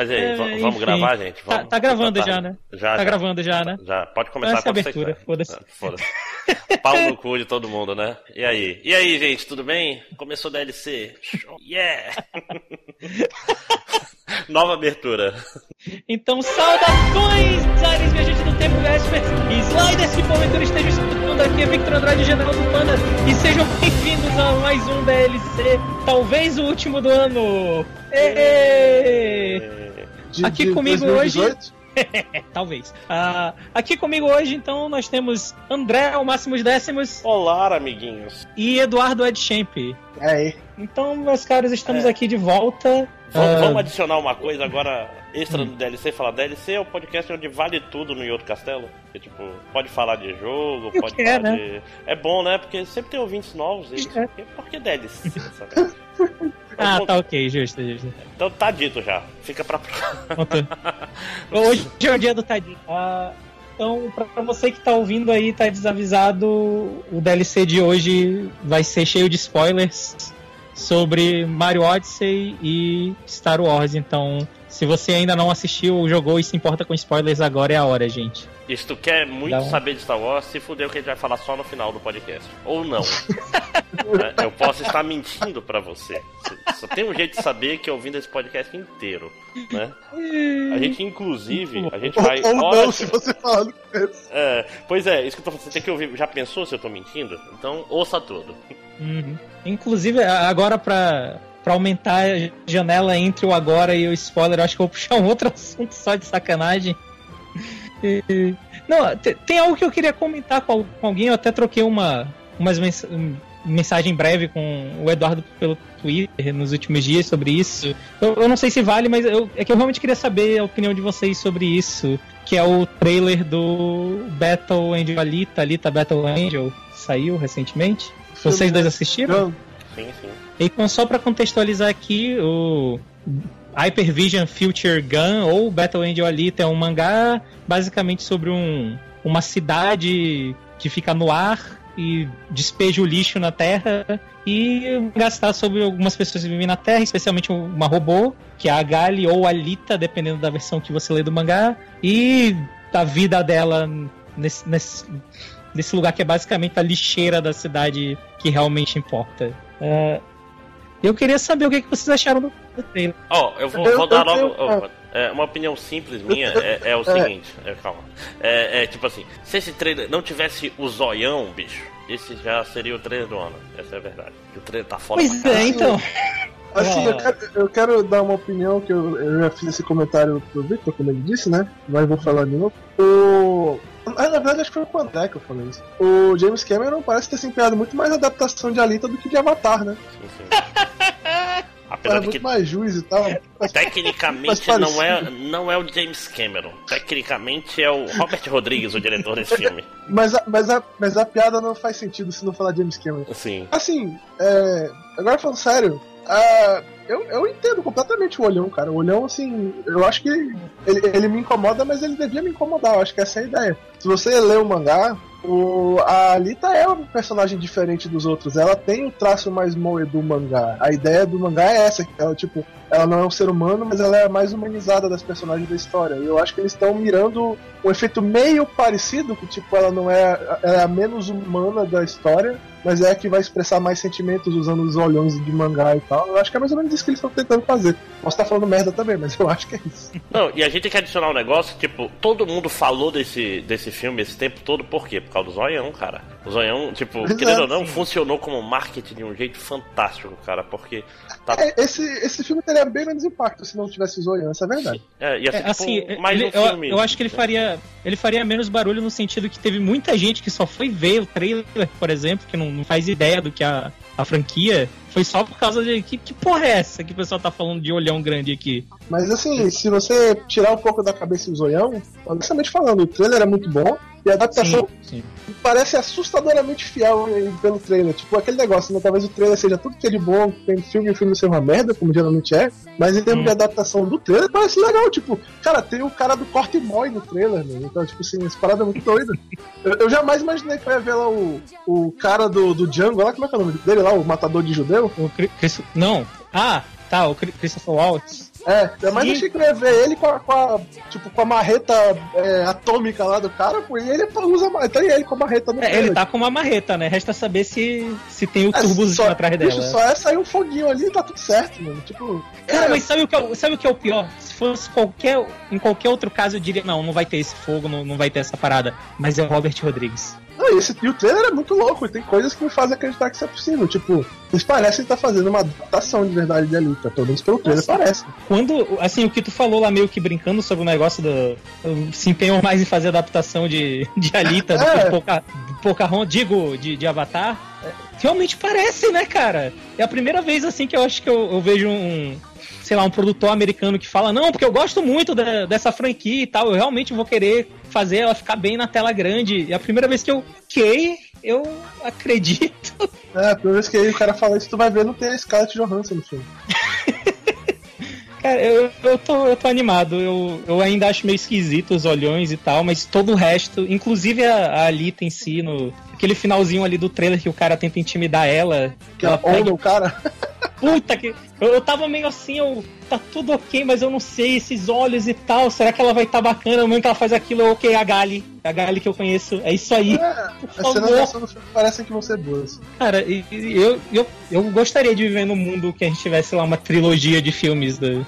Mas aí, É, vamos enfim. gravar, gente? Tá, Vamos. tá gravando Tá, já, né? Já, Tá já. gravando já, né? Já, pode começar Essa quando você abertura, foda-se. Ah, Foda-se. Pau no cu de todo mundo, né? E aí? E aí, gente, tudo bem? Começou o DLC. Yeah! Nova abertura. Então, saudações, Ares, viajante do tempo, Vesper e Sliders que porventura estejam escutando aqui, é Victor Andrade, General do Panda, e sejam bem-vindos a mais um DLC, talvez o último do ano. Êêêê! De, Aqui de comigo 2018? É, talvez. Ah, aqui comigo hoje, então, nós temos André, ao Máximos Décimos, Olá, amiguinhos. e Eduardo Edchamp. É, Então, meus caros, estamos É. aqui de volta. Vamos, Ah, vamos adicionar uma coisa agora extra no DLC, falar DLC é o podcast onde vale tudo no Yoto Castelo. Que tipo, pode falar de jogo, Eu pode quero, falar né? de. É bom, né? Porque sempre tem ouvintes novos. E... É. Por que- Por que DLC? Ah, Então, tá ok, justo, justo. Então tá dito já. Fica pra. Hoje é o dia do Tadinho. Ah, então, pra pra você que tá ouvindo aí, tá desavisado, o DLC de hoje vai ser cheio de spoilers sobre Mario Odyssey e Star Wars. Então, se você ainda não assistiu ou jogou e se importa com spoilers, agora é a hora, gente. E se tu quer muito um- saber de Star Wars, se fudeu que a gente vai falar só no final do podcast. Ou não. Né? Eu posso estar mentindo pra você. Só tem um jeito de saber que é ouvindo esse podcast inteiro. Né? A gente, inclusive, a gente vai. ou, ou Olha, não, se você falar no começo. É, pois é, isso que eu tô falando, você tem que ouvir. Já pensou se eu tô mentindo? Então ouça tudo. Uhum. Inclusive, agora pra, pra aumentar a janela entre o agora e o spoiler, eu acho que eu vou puxar um outro assunto só de sacanagem. E- Não, te- tem algo que eu queria comentar com, com alguém, eu até troquei uma umas mens mensagem breve com o Eduardo pelo Twitter nos últimos dias sobre isso. Eu, eu não sei se vale, mas eu- é que eu realmente queria saber a opinião de vocês sobre isso, que é o trailer do Battle Angel Alita, Alita Battle Angel, saiu recentemente. Vocês dois assistiram? Sim, sim. Então, só pra contextualizar aqui, o Hypervision Future Gun ou Battle Angel Alita é um mangá basicamente sobre um, uma cidade que fica no ar e despeja o lixo na Terra e gastar sobre algumas pessoas que vivem na Terra, especialmente uma robô, que é a Gali ou a Alita, dependendo da versão que você lê do mangá, e a vida dela nesse, nesse, nesse lugar que é basicamente a lixeira da cidade que realmente importa. É, eu queria saber o que, que vocês acharam do, trailer. Ó, eu vou, Eu- vou dar eu logo. ó, é, uma opinião simples minha é, é o seguinte, é, calma. É, é tipo assim, se esse trailer não tivesse o zoião, bicho, esse já seria o trailer do ano. Essa é a verdade. Que o trailer tá foda Pois pra é, então. Assim, eu Ah. quero, eu quero dar uma opinião que eu, eu já fiz esse comentário pro Victor, como ele disse, né? Mas vou falar de novo. O. Ah, na verdade, acho que foi com o André que eu falei isso. O James Cameron parece ter se empenhado muito mais na adaptação de Alita do que de Avatar, né? Sim, sim. Apesar de que muito mais juiz e tal. Mas- tecnicamente Mas não é, não é o James Cameron. Tecnicamente é o Robert Rodrigues, o diretor desse filme. Mas a, mas, a, mas a piada não faz sentido se não falar James Cameron. Sim. Assim, é, agora falando sério, ah, eu, eu entendo completamente o olhão, cara. O olhão, assim, eu acho que ele, ele me incomoda, mas ele devia me incomodar. Eu acho que essa é a ideia. Se você lê o mangá, o, a Alita é um personagem diferente dos outros. Ela tem o traço mais moe do mangá. A ideia do mangá é essa, que ela, tipo, ela não é um ser humano, mas ela é a mais humanizada das personagens da história. E eu acho que eles estão mirando um efeito meio parecido, que tipo, ela não é, ela é a menos humana da história, mas é a que vai expressar mais sentimentos usando os olhões de mangá e tal. Eu acho que é mais ou menos isso que eles estão tentando fazer. Posso estar falando merda também, mas eu acho que é isso. Não, e a gente tem que adicionar um negócio, tipo, todo mundo falou desse, desse filme esse tempo todo, por quê? Por causa do Zoião, cara. O Zoião, tipo, Exato, querendo ou não, sim. funcionou como marketing de um jeito fantástico, cara, porque tá. É, esse, esse filme teria bem menos impacto se não tivesse o Zoião, essa é a verdade. É, ia ser, É, assim, tipo, mais ele- um filme. eu, eu acho que ele faria, ele faria menos barulho no sentido que teve muita gente que só foi ver o trailer, por exemplo, que não, não faz ideia do que a, a franquia, foi só por causa de que, que porra é essa que o pessoal tá falando de olhão grande aqui. Mas assim, se você tirar um pouco da cabeça o Zoião, honestamente falando, o trailer é muito bom e a adaptação sim. parece assustadoramente fiel eh, pelo trailer. Tipo, aquele negócio, né? Talvez o trailer seja tudo que é de bom, tem filme e o filme ser uma merda, como geralmente é. Mas em termos Hum. de adaptação do trailer, parece legal. Tipo, cara, tem o cara do corte boy no trailer, né? Então, tipo assim, essa parada é muito doida. Eu, eu jamais imaginei que eu ia ver lá o, o cara do, do Django, lá, como é que é o nome dele lá? O matador de judeu? O Chris- não. Ah, tá, o Christopher Waltz. É, é mas achei que eu ia ver ele com a, com a, tipo, com a marreta é, atômica lá do cara, pô, e ele usa tem ele com a marreta no é, Ele tá com uma marreta, né? Resta saber se, se tem o é, turbozinho atrás dela. Bicho, só é sair um foguinho ali e tá tudo certo, mano. Tipo. Cara, é... mas sabe o, que é, sabe o que é o pior? Se fosse qualquer. Em qualquer outro caso, eu diria, não, não vai ter esse fogo, não, não vai ter essa parada. Mas é o Robert Rodrigues. Não, esse, e o trailer é muito louco, e tem coisas que me fazem acreditar que isso é possível. Tipo, eles parecem estar fazendo uma adaptação de verdade de Alita, pelo menos pelo trailer Nossa, parece. Quando, assim, o que tu falou lá meio que brincando sobre o negócio do. Se empenham mais em fazer adaptação de, de Alita é. do que de Poca, Pocahontas, digo, de, de Avatar. Realmente parece, né, cara? É a primeira vez, assim, que eu acho que eu, eu vejo um, sei lá, um produtor americano que fala, não, porque eu gosto muito da, dessa franquia e tal, eu realmente vou querer fazer ela ficar bem na tela grande. E a primeira vez que eu que eu acredito. É, a primeira vez que o cara fala isso, tu vai ver, não tem a Scarlett Johansson no filme. Cara, eu, eu, tô, eu tô animado. Eu, eu ainda acho meio esquisito os olhões e tal, mas todo o resto, inclusive a, a Alita em si, no, aquele finalzinho ali do trailer que o cara tenta intimidar ela. Que ela pega... o cara. Puta que. Eu, eu tava meio assim, eu. Tá tudo ok, mas eu não sei, esses olhos e tal. Será que ela vai estar tá bacana no momento que ela faz aquilo? Ok, a Gali. A Gali que eu conheço. É isso aí. É, as cenas do filme parecem que vão ser boas. Cara, eu, eu, eu gostaria de viver num mundo que a gente tivesse lá uma trilogia de filmes. Do...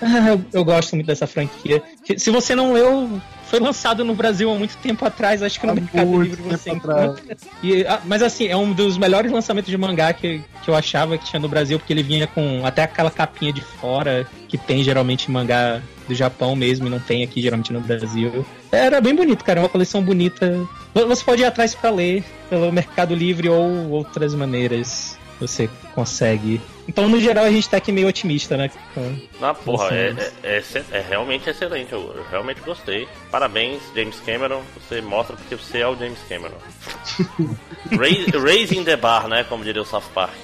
Ah, eu, eu gosto muito dessa franquia. Se você não leu, foi lançado no Brasil há muito tempo atrás, acho que no há Mercado Livre você encontra. E, ah, mas assim, é um dos melhores lançamentos de mangá que, que eu achava que tinha no Brasil, porque ele vinha com até aquela capinha de fora que tem geralmente em mangá do Japão mesmo e não tem aqui geralmente no Brasil. Era bem bonito, cara, é uma coleção bonita. Você pode ir atrás para ler pelo Mercado Livre ou outras maneiras você consegue. Então, no geral, a gente tá aqui meio otimista, né? Na porra, é, é, é, é, realmente excelente. Eu, eu, realmente gostei. Parabéns, James Cameron. Você mostra porque você é o James Cameron. Raising the bar, né? Como diria o South Park.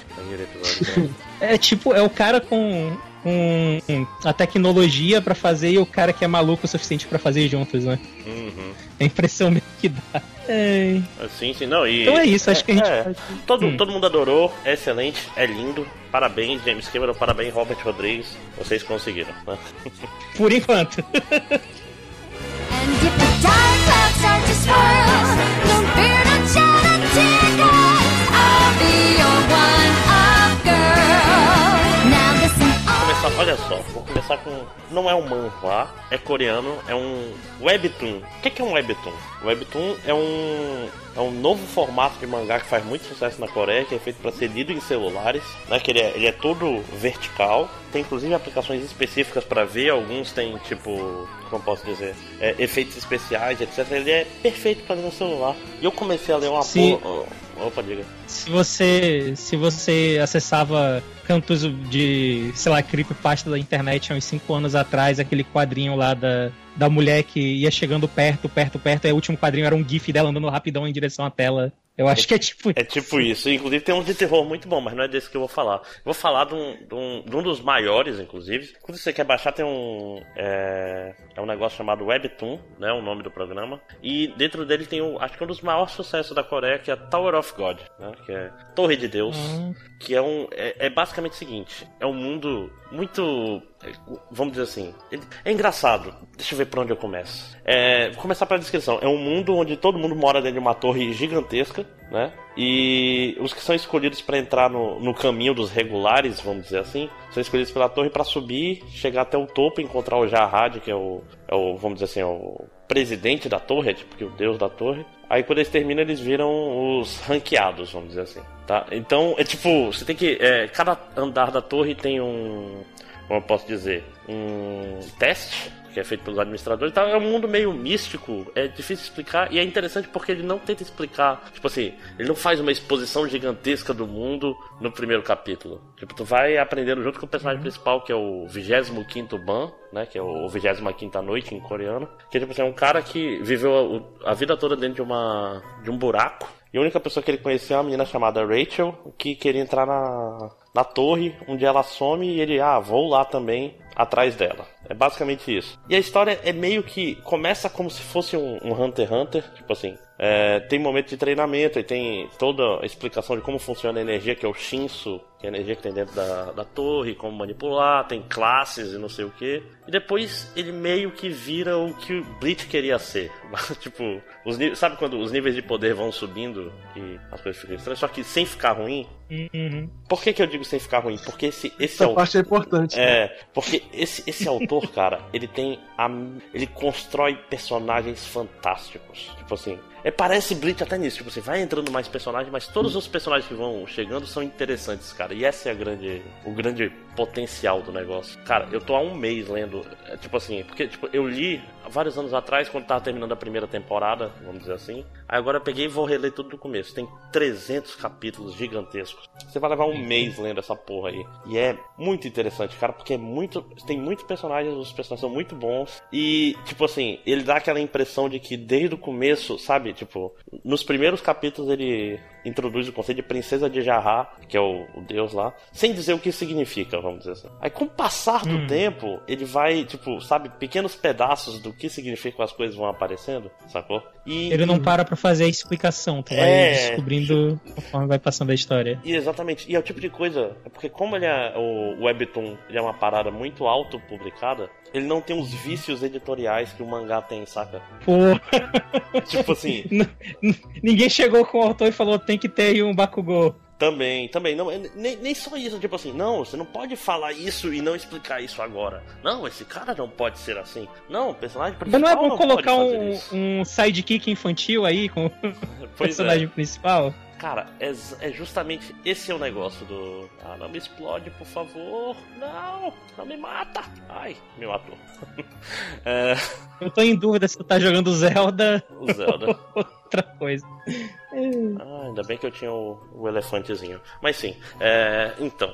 É tipo, é o cara com com a tecnologia para fazer e o cara que é maluco o suficiente para fazer juntos, né? Uhum. É a impressão que dá. É. Sim, sim, não. E, então é isso, acho que a gente. É, todo, hum. todo mundo adorou, é excelente, é lindo. Parabéns, James Cameron, parabéns, Robert Rodrigues. Vocês conseguiram, né? Por enquanto. And if the dark clouds to olha só, vou começar com. Não é um manhwa, é coreano, é um webtoon. O que é um webtoon? Webtoon é um é um novo formato de mangá que faz muito sucesso na Coreia, que é feito para ser lido em celulares, né? Que ele é, ele é todo vertical, tem inclusive aplicações específicas para ver, alguns tem tipo, como posso dizer, é, efeitos especiais, etc. Ele é perfeito para ler no celular. E eu comecei a ler uma Sim. porra. Opa, diga. Se você, se você acessava cantos de, sei lá, creepypasta da internet há uns 5 anos atrás, aquele quadrinho lá da, da mulher que ia chegando perto, perto, perto, e o último quadrinho era um gif dela andando rapidão em direção à tela. Eu acho é, que é tipo É tipo isso. Inclusive tem um de terror muito bom, mas não é desse que eu vou falar. Eu vou falar de um, de um, de um dos maiores, inclusive. Quando você quer baixar, tem um. É, é, um negócio chamado Webtoon, né? O nome do programa. E dentro dele tem um. Acho que um dos maiores sucessos da Coreia, que é Tower of God, né? Que é Torre de Deus. Uhum. Que é um. É, é basicamente o seguinte: é um mundo muito vamos dizer assim, é engraçado. Deixa eu ver por onde eu começo. É, vou começar pela descrição. É um mundo onde todo mundo mora dentro de uma torre gigantesca, né? E os que são escolhidos para entrar no, no caminho dos regulares, vamos dizer assim, são escolhidos pela torre para subir, chegar até o topo, encontrar o Jahad, que é o, é o, vamos dizer assim, é o presidente da torre, é tipo que o deus da torre. Aí quando eles terminam, eles viram os ranqueados, vamos dizer assim, tá? Então, é tipo, você tem que... É, cada andar da torre tem um como eu posso dizer, um teste que é feito pelos administradores. Então é um mundo meio místico, é difícil explicar e é interessante porque ele não tenta explicar, tipo assim, ele não faz uma exposição gigantesca do mundo no primeiro capítulo. Tipo, tu vai aprendendo junto com o personagem uhum. principal, que é o 25 Ban, né, que é o 25 noite em coreano, que tipo assim, é um cara que viveu a, a vida toda dentro de uma de um buraco e a única pessoa que ele conhecia é uma menina chamada Rachel, que queria entrar na, na torre, onde ela some e ele, ah, vou lá também atrás dela. É basicamente isso. E a história é meio que começa como se fosse um, um Hunter x Hunter, tipo assim, É, tem momento de treinamento e tem toda a explicação de como funciona a energia, que é o Shinsu, que é a energia que tem dentro da, da torre, como manipular, tem classes e não sei o que. E depois ele meio que vira o que o Bleach queria ser. tipo, os, sabe quando os níveis de poder vão subindo e as coisas ficam estranhas? Só que sem ficar ruim. Uhum. Por que, que eu digo sem ficar ruim? Porque esse, esse Essa parte é importante. É, né? porque esse, esse autor, cara, ele tem. A, ele constrói personagens fantásticos. Tipo assim, é, parece Bleach até nisso, tipo, você vai entrando mais personagens, mas todos os personagens que vão chegando são interessantes, cara. E essa é a grande, o grande potencial do negócio. Cara, eu tô há um mês lendo, é, tipo assim, porque tipo, eu li vários anos atrás, quando tava terminando a primeira temporada, vamos dizer assim. Aí agora eu peguei e vou reler tudo do começo. Tem 300 capítulos gigantescos. Você vai levar um mês lendo essa porra aí. E é muito interessante, cara, porque é muito. Tem muitos personagens, os personagens são muito bons. E, tipo assim, ele dá aquela impressão de que desde o começo, sabe? Tipo, nos primeiros capítulos ele introduz o conceito de princesa de Jarrá, que é o, o, deus lá, sem dizer o que significa, vamos dizer assim. Aí com o passar do hum. tempo, ele vai, tipo, sabe, pequenos pedaços do que significam as coisas vão aparecendo, sacou? E ele não para pra fazer a explicação, tu é, vai descobrindo tipo... conforme vai passando a história. E exatamente. E é o tipo de coisa, é porque como ele é o Webtoon, ele é uma parada muito auto publicada, ele não tem os vícios editoriais que o mangá tem, saca? Pô. tipo assim. Ninguém chegou com o autor e falou tem que ter um Bakugou. Também, também. Não, nem, nem só isso, tipo assim, não, você não pode falar isso e não explicar isso agora. Não, esse cara não pode ser assim. Não, o personagem principal. Mas não é bom colocar um, um sidekick infantil aí com o personagem é. principal? Cara, é, é, justamente esse é o negócio do. Ah, não me explode, por favor. Não, não me mata. Ai, me matou. é... Eu tô em dúvida se tu tá jogando Zelda. O Zelda. outra coisa. Ah, ainda bem que eu tinha o, o elefantezinho. Mas sim, é, então.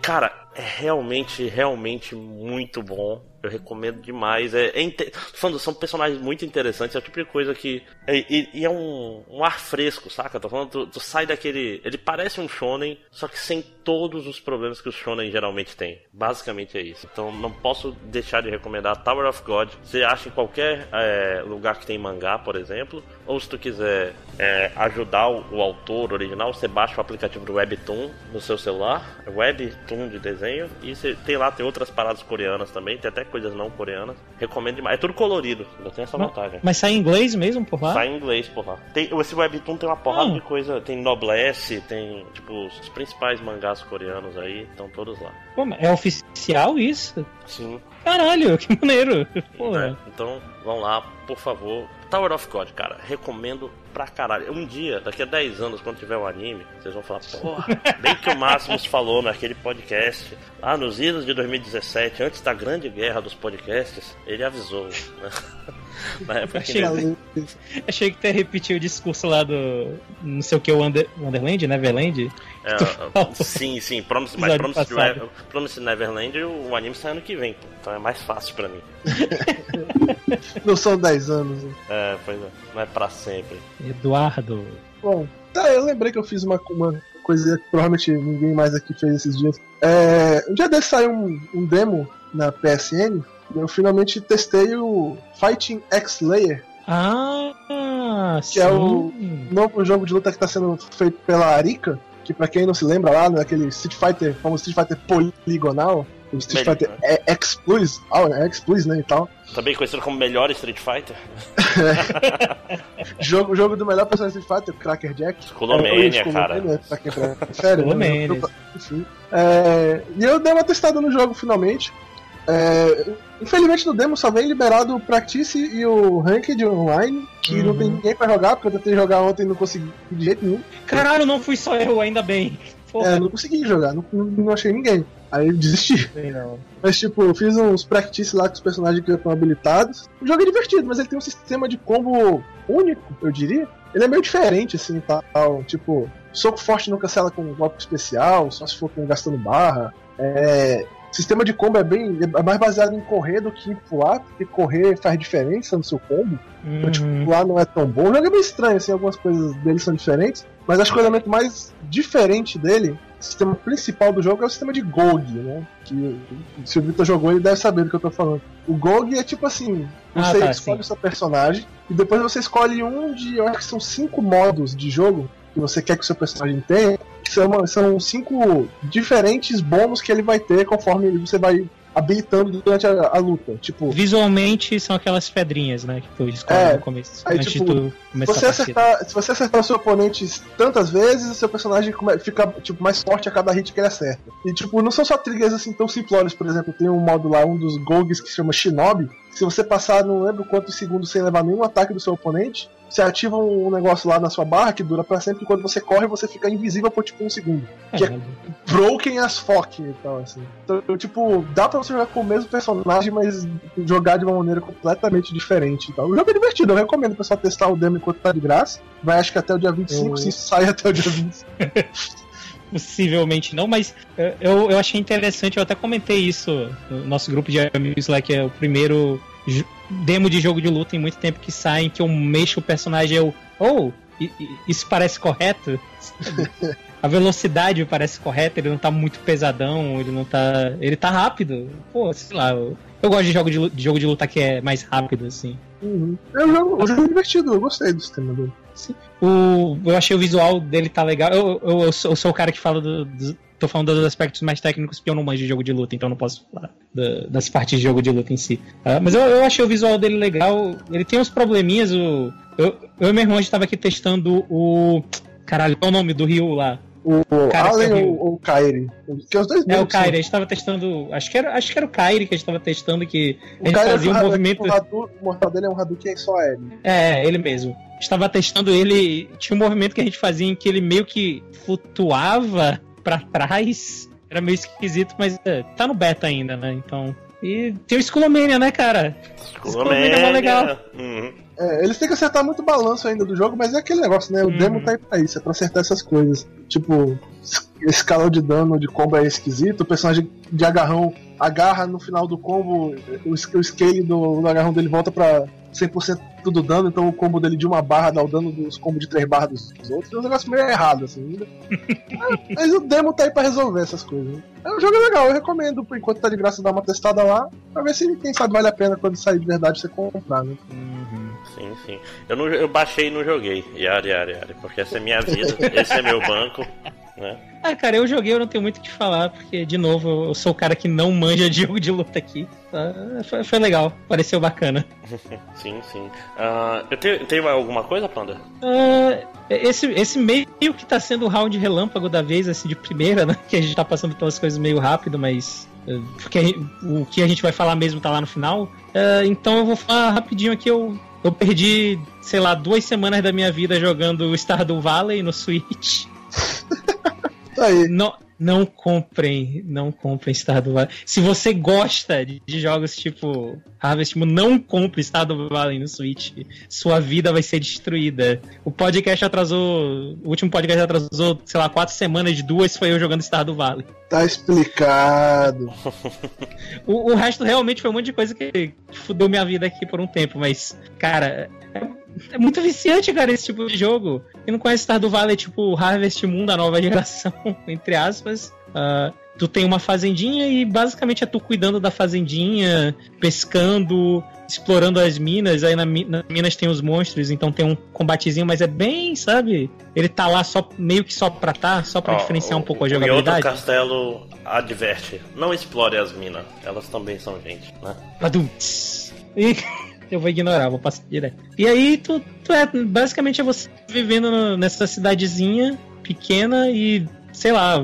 Cara, é realmente, realmente muito bom. Eu recomendo demais. É, é inter... falando, são personagens muito interessantes. É o tipo de coisa que. É, e, e, é um, um ar fresco, saca? Tô falando, tu, tu, sai daquele. Ele parece um shonen, só que sem todos os problemas que o shonen geralmente tem. Basicamente é isso. Então não posso deixar de recomendar Tower of God. Você acha em qualquer é, lugar que tem mangá, por exemplo. Ou se tu quiser é, ajudar o, o, autor original, você baixa o aplicativo do Webtoon no seu celular. Webtoon de desenho. E você tem lá, tem outras paradas coreanas também. Tem até coisas não coreanas. Recomendo demais. É tudo colorido, ainda tem essa vantagem. Mas sai em inglês mesmo por lá? Sai em inglês por lá. Tem, esse Webtoon tem uma porrada ah. de coisa. Tem Noblesse, tem tipo os principais mangás coreanos aí, estão todos lá. Pô, é oficial isso? Sim. Caralho, que maneiro. É, então, vão lá, por favor. Tower of God, cara, recomendo pra caralho. Um dia, daqui a 10 anos, quando tiver o um anime, vocês vão falar, porra, bem que o Máximos falou naquele podcast, lá nos idos de 2017, antes da grande guerra dos podcasts, ele avisou, né? Na época achei, que... achei que até repetiu o discurso lá do. Não sei o que, o Under, Wonderland, Neverland. É, sim, sim. Promise, mas Promise, Promise Neverland o anime sai ano que vem, então é mais fácil pra mim. não são 10 anos. Hein? É, pois é. Não é pra sempre. Eduardo. Bom, tá, eu lembrei que eu fiz uma, uma coisa que provavelmente ninguém mais aqui fez esses dias. É, um dia desse saiu um, um demo na PSN eu finalmente testei o Fighting X Layer. Ah, que sim. é o novo jogo de luta que está sendo feito pela Arika, que para quem não se lembra lá, naquele Street Fighter, como Street Fighter poligonal, o Street Fighter é X Plus, ah, é X Plus, né, e tal. Também conhecido como melhor Street Fighter. jogo, jogo do melhor personagem Street Fighter, Cracker Jack. Skulomania, é, cara. Né, pra quem Sério, né, enfim. É, e eu dei uma testada no jogo finalmente. É, infelizmente no demo só vem liberado o Practice e o Ranked Online, que uhum. não tem uhum. ninguém pra jogar, porque eu tentei jogar ontem e não consegui de jeito nenhum. Caralho, não fui só eu, ainda bem. Porra. É, não consegui jogar, não, não achei ninguém. Aí eu desisti. Não. Mas, tipo, eu fiz uns practice lá com os personagens que já estão habilitados. O jogo é divertido, mas ele tem um sistema de combo único, eu diria. Ele é meio diferente, assim, tal. Tipo, soco forte não cancela com um golpe especial, só se for com gastando barra. É, o sistema de combo é bem. é mais baseado em correr do que pular, porque correr faz diferença no seu combo. Uhum. Então, tipo, pular não é tão bom. O jogo é bem estranho, assim, algumas coisas dele são diferentes. Mas acho que o elemento mais diferente dele, o sistema principal do jogo, é o sistema de Gold, né? Que se o Victor jogou, ele deve saber do que eu tô falando. O GOG é tipo assim: Ah, você tá, escolhe sim. o seu personagem e depois você escolhe um de, eu acho que são cinco modos de jogo que você quer que o seu personagem tenha. São, são cinco diferentes bônus que ele vai ter conforme você vai habilitando durante a, a luta. Tipo, Visualmente são aquelas pedrinhas, né? Que tu descobre É, no começo. aí, antes tipo, de começar você a acertar, se você acertar o seu oponente tantas vezes, o seu personagem fica tipo, mais forte a cada hit que ele acerta. E tipo, não são só triggers assim tão simplórios, por exemplo, tem um modo lá, um dos Gogs que se chama Shinobi. Se você passar não lembro quantos segundos sem levar nenhum ataque do seu oponente, você ativa um negócio lá na sua barra que dura pra sempre e quando você corre você fica invisível por tipo um segundo. que é- Broken as fuck e tal, assim. Então, tipo, dá pra você jogar com o mesmo personagem, mas jogar de uma maneira completamente diferente e tal. O jogo é divertido, eu recomendo o pessoal testar o demo enquanto tá de graça. Vai acho que até o dia 25, Eu- se sai até o dia 25. Possivelmente não, mas eh, eu, eu achei interessante, eu até comentei isso no nosso grupo de amigos lá, que é o primeiro demo de jogo de luta em muito tempo que sai, em que eu mexo o personagem eu. Oh, isso parece correto? A velocidade parece correta, ele não tá muito pesadão, ele não tá. Ele tá rápido. Pô, sei lá, eu, eu gosto de jogo de, de jogo de luta que é mais rápido, assim. Uhum. É um jogo, um jogo divertido, eu gostei do sistema dele. O, eu achei o visual dele tá legal. Eu, eu, eu, sou, eu sou o cara que fala do, do- Tô falando dos aspectos mais técnicos porque eu não manjo de jogo de luta, então não posso falar da- das partes de jogo de luta em si. Ah, mas eu, eu achei o visual dele legal. Ele tem uns probleminhas. O, eu, eu e meu irmão a gente tava aqui testando o. Caralho, qual é o nome do Ryu lá? O Allen é ou, o Kairi? Que os dois É o. Kairi, a gente tava testando. Acho que era, acho que era o Kairi que a gente tava testando, que a O gente Kairi é fazia um o- movimento. O, o mortal dele é um Hadouken só L. É, ele mesmo. Estava testando ele. Tinha um movimento que a gente fazia em que ele meio que flutuava pra trás. Era meio esquisito, mas é, tá no beta ainda, né? Então. E tem o Skullomania, né, cara? Skullomania é legal. Uhum. É, eles têm que acertar muito o balanço ainda do jogo, mas é aquele negócio, né? O Uhum. demo tá aí pra isso, é pra acertar essas coisas. Tipo, esse calor de dano de combo é esquisito, o personagem de agarrão agarra no final do combo, o, o scale do, do agarrão dele volta pra 100% do dano, então o combo dele de uma barra dá o dano dos combos de três barras dos, dos outros. É um negócio meio errado, assim. ainda. É, mas o demo tá aí pra resolver essas coisas. É um jogo legal, eu recomendo, por enquanto tá de graça, dar uma testada lá, pra ver se quem sabe vale a pena quando sair de verdade você comprar, né? Sim, sim. Eu, não, eu baixei e não joguei. Yari, yari, yari. Porque essa é minha vida, esse é meu banco. Né? Ah, cara, eu joguei, eu não tenho muito o que falar, porque, de novo, eu sou o cara que não manja de jogo de luta aqui. Ah, foi, foi legal, pareceu bacana. Sim, sim. Ah, eu tenho, tenho alguma coisa, Panda? Ah, esse, esse meio que tá sendo o round relâmpago da vez, assim, de primeira, né? Que a gente tá passando pelas coisas meio rápido, mas. eh, Porque o que a gente vai falar mesmo tá lá no final. Então eu vou falar rapidinho aqui. Eu, eu perdi, sei lá, duas semanas da minha vida jogando Stardew Valley no Switch. Tá aí. Não, não comprem, não comprem Stardew Valley. Se você gosta de, de jogos tipo Harvest Moon, não compre Stardew Valley no Switch. Sua vida vai ser destruída. O podcast atrasou, o último podcast atrasou, sei lá, quatro semanas, de duas foi eu jogando Stardew Valley. Tá explicado. O, o resto realmente foi um monte de coisa que, que fudeu minha vida aqui por um tempo, mas, cara, é, é muito viciante, cara, esse tipo de jogo. Quem não conhece Stardew Valley, é tipo Harvest Moon da nova geração, entre aspas. Ah, tu tem uma fazendinha e basicamente é tu cuidando da fazendinha, pescando, explorando as minas. Aí na, nas minas tem os monstros, então tem um combatezinho, mas é bem, sabe? Ele tá lá só meio que só pra tá, só pra Ó, diferenciar um o- pouco a o Outro jogabilidade. Castelo adverte. Não explore as minas. Elas também são gente, né? Badum-ts. E eu vou ignorar, vou passar direto. E aí, tu, tu é, basicamente é você vivendo nessa cidadezinha pequena e, sei lá,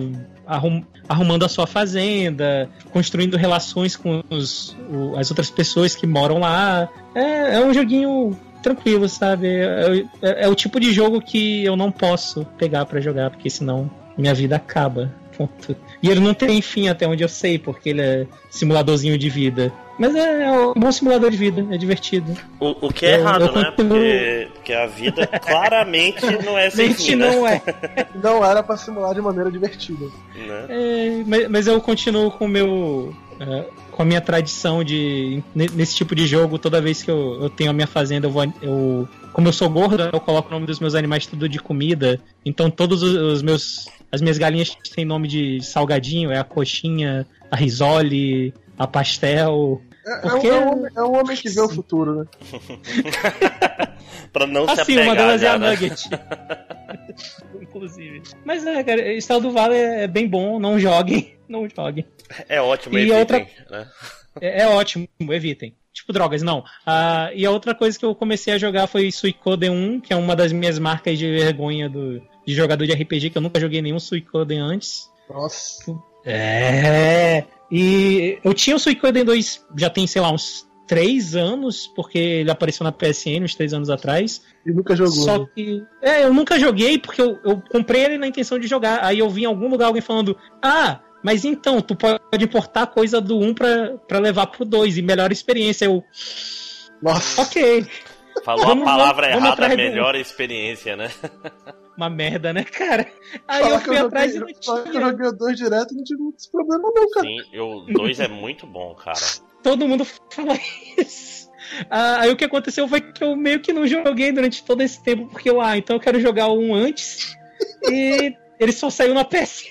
arrum- arrumando a sua fazenda, construindo relações com os- o- as outras pessoas que moram lá. É, é um joguinho tranquilo, sabe? É, é- é o tipo de jogo que eu não posso pegar pra jogar, porque senão minha vida acaba. Ponto. E ele não tem fim até onde eu sei, porque ele é simuladorzinho de vida. Mas é, é um bom simulador de vida, é divertido. O, o que é Eu- errado, eu né? continuo- Porque, porque a vida claramente não é sem Gente, fim, né? não é. Não era pra simular de maneira divertida. Né? É, mas, mas eu continuo com o meu. é, com a minha tradição de. ne- Nesse tipo de jogo, toda vez que eu, eu tenho a minha fazenda, eu vou. Eu, como eu sou gordo, eu coloco o nome dos meus animais tudo de comida. Então todos os, os meus. As minhas galinhas têm nome de salgadinho, é a coxinha, a risole, a pastel. É, Porque- é, um, é um homem, é um homem que vê o futuro, né? pra não se Assim, apegar uma delas é a né? Nugget. Inclusive. Mas é, cara, Estado do Vale é bem bom, não joguem. Não joguem. É ótimo, E evitem, outra- né? É, é ótimo, evitem. Tipo drogas, não. Ah, e a outra coisa que eu comecei a jogar foi Suicoden 1, que é uma das minhas marcas de vergonha do, de jogador de RPG, que eu nunca joguei nenhum Suicoden antes. Nossa. É. E eu tinha o Suicoden 2 já tem, sei lá, uns 3 anos, porque ele apareceu na PSN uns 3 anos atrás. E nunca jogou. Só né? que. É, eu nunca joguei porque eu, eu comprei ele na intenção de jogar. Aí eu vi em algum lugar alguém falando: Ah, mas então, tu pode importar coisa do 1 pra, pra levar pro 2 e melhor experiência. Eu, Nossa. ok, Falou Vamos- a palavra vamos errada, do- melhor experiência, né? uma merda, né, cara? Aí Falar eu fui joguei- atrás e não que eu tinha. joguei o 2 direto não tive muitos problemas, não, cara. Sim, o 2 é muito bom, cara. Todo mundo fala isso. Ah, aí o que aconteceu foi que eu meio que não joguei durante todo esse tempo, porque eu, ah, então eu quero jogar um antes. E ele só saiu na PS,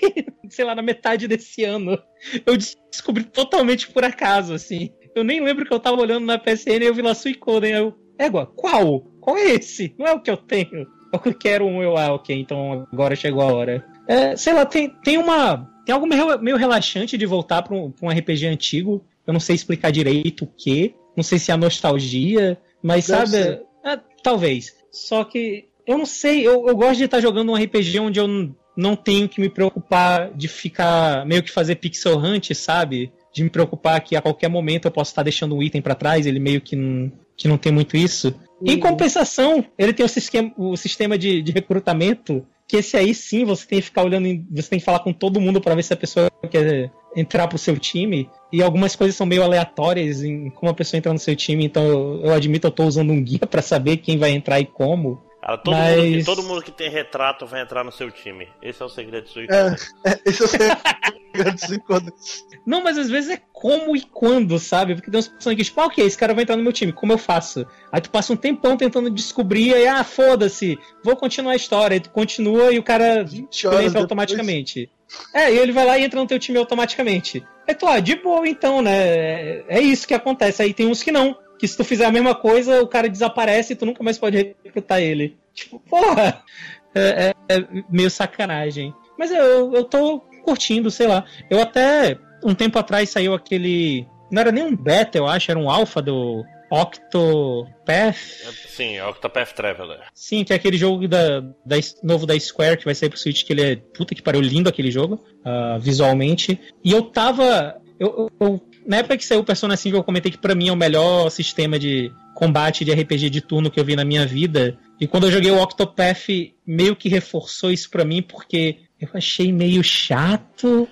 sei lá, na metade desse ano. Eu des- descobri totalmente por acaso, assim. Eu nem lembro que eu tava olhando na PSN e eu vi lá Suicoden. Aí eu, égua, qual? Qual é esse? Não é o que eu tenho. Eu quero um, eu, ah, ok, então agora chegou a hora. É, sei lá, tem, tem uma. Tem algo meio, meio relaxante de voltar pra um, um RPG antigo. Eu não sei explicar direito o que. Não sei se é a nostalgia, mas Deve sabe. é, talvez. Só que eu não sei, eu, eu gosto de estar jogando um RPG onde eu n- não tenho que me preocupar de ficar meio que fazer pixel hunt, sabe? De me preocupar que a qualquer momento eu posso estar deixando um item pra trás, ele meio que não, que não tem muito isso. Em Uhum. compensação, ele tem o sistema, o sistema de, de recrutamento, que esse aí sim você tem que ficar olhando, em- você tem que falar com todo mundo pra ver se a pessoa quer entrar pro seu time. E algumas coisas são meio aleatórias em como a pessoa entra no seu time, então eu, eu admito eu tô usando um guia pra saber quem vai entrar e como. Todo, Mas- mundo que, todo mundo que tem retrato vai entrar no seu time. Esse é o segredo do Suicide. É, é, esse de cinco anos. Não, mas às vezes é como e quando, sabe? Porque tem umas pessoas que, tipo, ah, ok, esse cara vai entrar no meu time, como eu faço? Aí tu passa um tempão tentando descobrir, aí, ah, foda-se, vou continuar a história. Aí tu continua e o cara 20 ele horas entra depois. automaticamente. É, e ele vai lá e entra no teu time automaticamente. Aí tu, ah, de boa então, né? É, é isso que acontece. Aí tem uns que não. Que se tu fizer a mesma coisa, o cara desaparece e tu nunca mais pode recrutar ele. Tipo, porra! É, é- é meio sacanagem. Mas eu, eu tô curtindo, sei lá. Eu até, um tempo atrás, saiu aquele. Não era nem um beta, eu acho, era um alpha do Octopath. Sim, é Octopath Traveler. Sim, que é aquele jogo da, da- novo da Square que vai sair pro Switch, que ele é. Puta que pariu, lindo aquele jogo, ah, visualmente. E eu tava. Eu- eu- na época que saiu o Persona 5, eu comentei que pra mim é o melhor sistema de combate de RPG de turno que eu vi na minha vida. E quando eu joguei o Octopath, meio que reforçou isso pra mim, porque eu achei meio chato.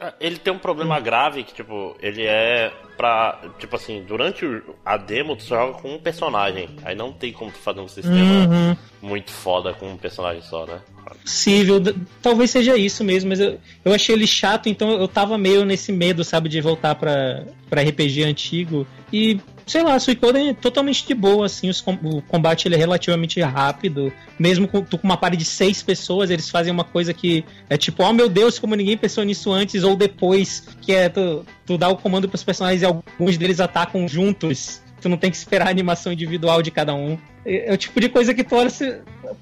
Ah, Ele tem um problema grave que, tipo, ele é pra. Tipo assim, durante a demo tu só joga com um personagem. Aí não tem como tu fazer um sistema Uhum. muito foda com um personagem só, né? possível. Talvez seja isso mesmo, mas eu, eu achei ele chato, então eu tava meio nesse medo, sabe, de voltar pra, pra RPG antigo. E, sei lá, Suicoden é totalmente de boa, assim, os o combate ele é relativamente rápido. Mesmo com, com uma party de seis pessoas, eles fazem uma coisa que é tipo, oh meu Deus, como ninguém pensou nisso antes ou depois, que é tu, tu dá o comando pros personagens e alguns deles atacam juntos. Tu não tem que esperar a animação individual de cada um. É, é o tipo de coisa que tu olha assim,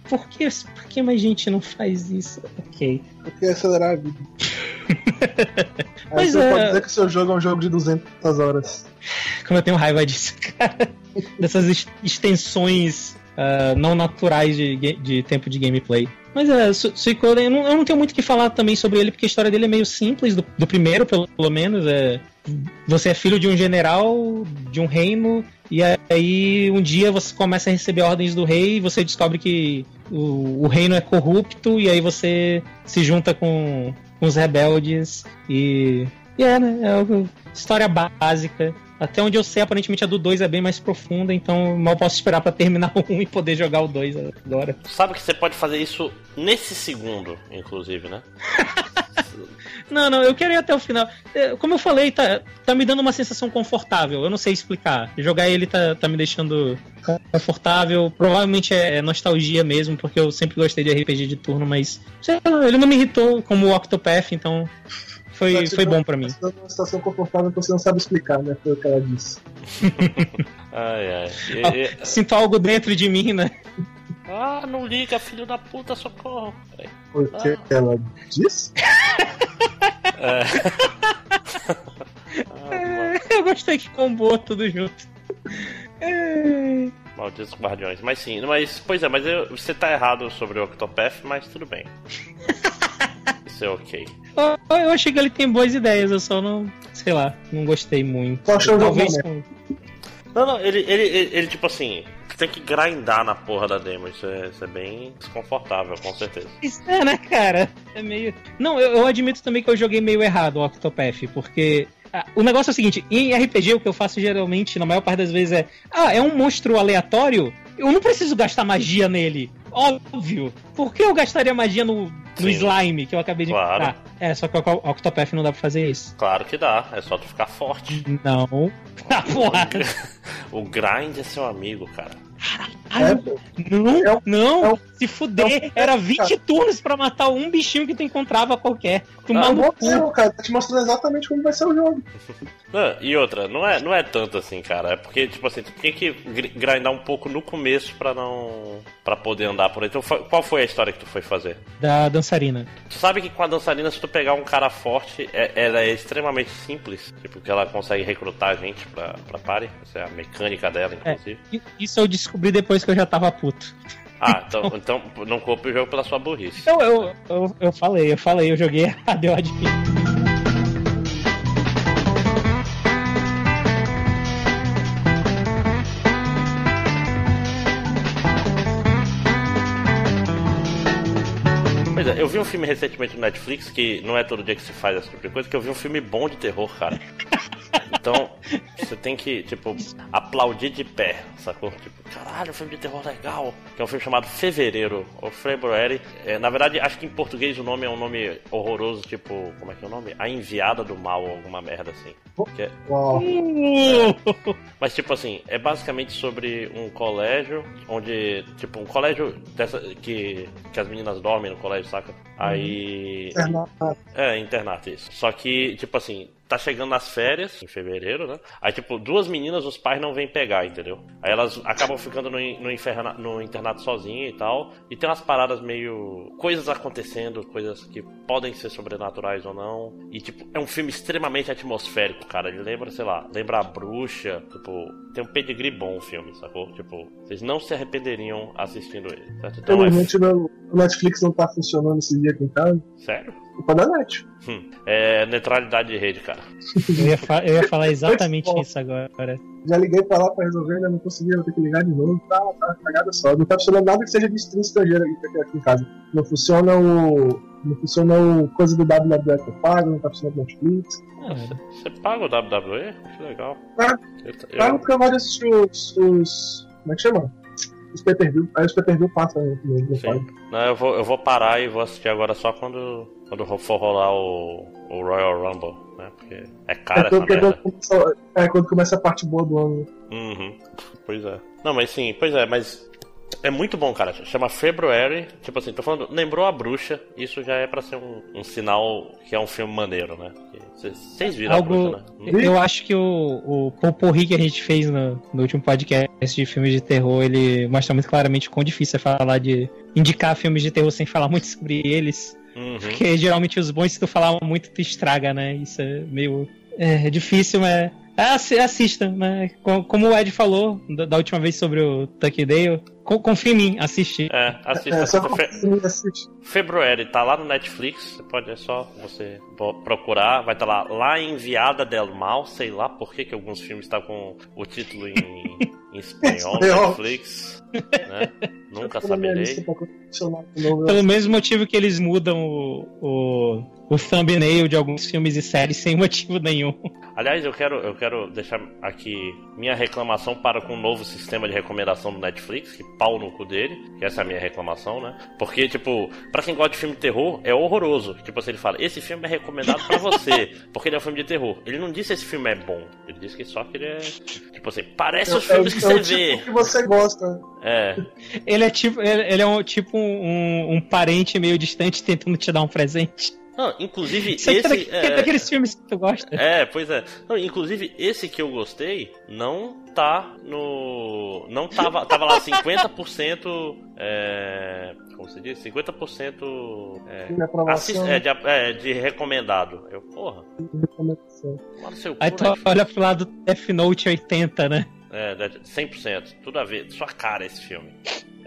por que, por que mais gente não faz isso? Ok. Porque acelerar a vida. Mas você é- pode dizer que o seu jogo é um jogo de 200 horas. Como eu tenho raiva disso, cara. Dessas ex- extensões ah, não naturais de, de tempo de gameplay. Mas é, Su- eu não, eu não tenho muito o que falar também sobre ele, porque a história dele é meio simples, do, do primeiro, pelo, pelo menos. É, você é filho de um general de um reino, e aí um dia você começa a receber ordens do rei e você descobre que o, o reino é corrupto, e aí você se junta com, com os rebeldes e. E é, né? É algo- história básica. Até onde eu sei, aparentemente a do 2 é bem mais profunda, então mal posso esperar pra terminar o 1 e poder jogar o 2 agora. Sabe que você pode fazer isso nesse segundo, inclusive, né? Não, não, eu quero ir até o final. É, como eu falei, tá, tá me dando uma sensação confortável. Eu não sei explicar. Jogar ele tá, tá me deixando confortável. Provavelmente é nostalgia mesmo, porque eu sempre gostei de RPG de turno, mas sei lá, ele não me irritou como o Octopath, então foi, foi bom para mim. Tá uma situação confortável que você não sabe explicar, né? Foi o que ela disse. ai, ai. E, e... Sinto algo dentro de mim, né? Ah, não liga, filho da puta, socorro. O que ah. ela disse? É. ah, eu gostei que combou tudo junto. É. Malditos guardiões. Mas sim, mas, pois é, mas eu, você tá errado sobre o Octopath, mas tudo bem. Isso é ok. Eu, eu achei que ele tem boas ideias, eu só não, sei lá, não gostei muito. Talvez. Com... Não, não, ele, ele, ele, ele, tipo assim, tem que grindar na porra da demo. Isso é, isso é bem desconfortável, com certeza. Isso é, né, cara? É meio. Não, eu, eu admito também que eu joguei meio errado o Octopath, porque ah, o negócio é o seguinte, em RPG o que eu faço geralmente, na maior parte das vezes, é. Ah, é um monstro aleatório? Eu não preciso gastar magia nele. Óbvio. Por que eu gastaria magia no, no slime que eu acabei de claro. É, só que o Octopath não dá pra fazer isso. Claro que dá, é só tu ficar forte. Não. Ah, porra. O grind é seu amigo, cara. Caralho! É, não, é, não! É, se fuder, era 20 turnos pra matar um bichinho que tu encontrava qualquer. Tu ah, não, não, cara, tá te mostrando exatamente como vai ser o jogo. Não, e outra, não é, não é tanto assim, cara. É porque, tipo assim, tu tem que grindar um pouco no começo pra não. para poder andar por aí. Então, qual foi a história que tu foi fazer? Da dançarina. Tu sabe que com a dançarina, se tu pegar um cara forte, é, ela é extremamente simples. Tipo, que ela consegue recrutar a gente pra, pra party. Essa é a mecânica dela, é, inclusive. É, isso eu descobri depois que eu já tava puto. Ah, então, então não culpe o jogo pela sua burrice. Então, eu, eu, eu falei, eu falei, eu joguei errado, eu. Eu vi um filme recentemente no Netflix, que não é todo dia que se faz essa tipo de coisa, que eu vi um filme bom de terror, cara. Então, você tem que, tipo, aplaudir de pé, sacou? Tipo, caralho, filme de terror legal. Que é um filme chamado Fevereiro, ou February. É, na verdade, acho que em português o nome é um nome horroroso, tipo, como é que é o nome? A Enviada do Mal, ou alguma merda assim. É... é... Mas, tipo assim, é basicamente sobre um colégio, onde, tipo, um colégio dessa, que, que as meninas dormem no colégio, saca? Aí. Internato. É, internato, isso. Só que, tipo assim, tá chegando nas férias, em fevereiro, né? Aí, tipo, duas meninas os pais não vêm pegar, entendeu? Aí elas acabam ficando no, no, inferna, no internato sozinha e tal. E tem umas paradas meio. coisas acontecendo, coisas que podem ser sobrenaturais ou não. E, tipo, é um filme extremamente atmosférico, cara. Ele lembra, sei lá, lembra a bruxa. Tipo, tem um pedigree bom o filme, sacou? Tipo, vocês não se arrependeriam assistindo ele, certo? Então, é... o Netflix não tá funcionando esse dia aqui em casa. Sério? Culpa da net. Hum, é neutralidade de rede, cara. Eu ia, eu ia falar exatamente isso agora. Já liguei pra lá pra resolver, ainda não consegui, vou ter que ligar de novo. Tá, tá cagada só. Não tá funcionando nada que seja de stream estrangeiro aqui, aqui em casa. Não funciona o. Não funciona o coisa do WWE que eu pago, não tá funcionando o Netflix. Ah, você paga o WWE? Que legal. Ah, eu... Pago porque eu gosto de assistir os, os. Como é que chama? Os pay-per-view, aí os pay-per-view passam no, no Não, eu vou, eu vou parar e vou assistir agora só quando, quando for rolar o, o Royal Rumble, né? Porque é caro é essa merda. Quando, é quando começa a parte boa do ano. Uhum. Pois é. Não, mas sim, pois é, mas é muito bom, cara. Chama February. Tipo assim, tô falando, lembrou a bruxa. Isso já é para ser um, um, sinal que é um filme maneiro, né? Vocês viram Algo, a bruxa, né? Eu acho que o, o Poporri que a gente fez no, no último podcast de filmes de terror, ele mostra muito claramente o quão difícil é falar de. indicar filmes de terror sem falar muito sobre eles. Uhum. Porque geralmente os bons, se tu falar muito, tu estraga, né? Isso é meio. É, é difícil, mas. Assista, né? Como o Ed falou da última vez sobre o Tucky Dale, confia em mim, assiste. É, assista. É, só Fe... assiste. February, tá lá no Netflix, pode é só você procurar, vai estar tá lá, lá Enviada del Mal, sei lá por que, que alguns filmes estão tá com o título em, em espanhol, Netflix, né? Nunca saberei. Pelo mesmo motivo que eles mudam o, o, o thumbnail de alguns filmes e séries sem motivo nenhum. Aliás, eu quero, eu quero deixar aqui minha reclamação para com o novo sistema de recomendação do Netflix, que pau no cu dele, que essa é a minha reclamação, né? Porque, tipo, pra quem gosta de filme de terror, é horroroso. Tipo assim, ele fala, esse filme é recomendado para você, porque ele é um filme de terror. Ele não disse esse filme é bom, ele disse que só que ele é. Tipo assim, parece os filmes que você tipo vê. que você gosta. É. Ele é tipo, ele, ele é um, tipo um, um parente meio distante tentando te dar um presente. Não, inclusive é esse. da- é, daqueles filmes que tu gosta. É, pois é. Não, inclusive, esse que eu gostei não tá no. Não tava. Tava lá 50%. É. Como se diz? 50%. É, De aprovação. assis- é, de, é, de recomendado. Eu, porra, recomendação. toma no seu cu, Aí tu né? olha pro lado do Death Note 80, né? É, de- 100%. Tudo a ver. Sua cara esse filme.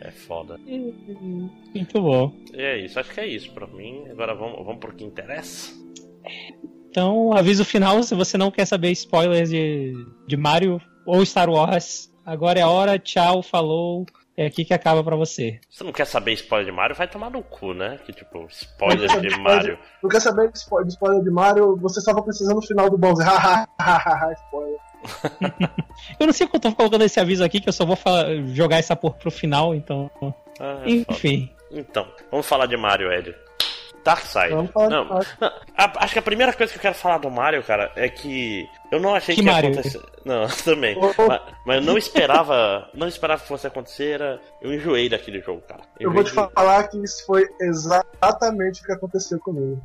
É foda. Muito bom. E é isso, acho que é isso pra mim. Agora vamos, vamos pro que interessa. Então, aviso final, se você não quer saber spoilers de, de Mario ou Star Wars, agora é a hora, tchau, falou, é aqui que acaba pra você. Se você não quer saber spoiler de Mario, vai tomar no cu, né? Que tipo, spoiler de Mario. Não quer saber de spoiler de Mario? Você estava precisando no final do Bowser. Hahaha, spoiler. Eu não sei porque eu tô colocando esse aviso aqui, que eu só vou fa- jogar essa porra pro final, então. Ah, é foda. Enfim. Então, vamos falar de Mario, Ed. Darkseid. Falar não, não, a- acho que a primeira coisa que eu quero falar do Mario, cara, é que eu não achei Que que, ia Mario? acontecer. Não, também. Oh, oh. Mas, mas eu não esperava, não esperava que fosse acontecer. era- Eu enjoei daquele jogo, cara. Eu vou te de- falar que isso foi exatamente o que aconteceu comigo.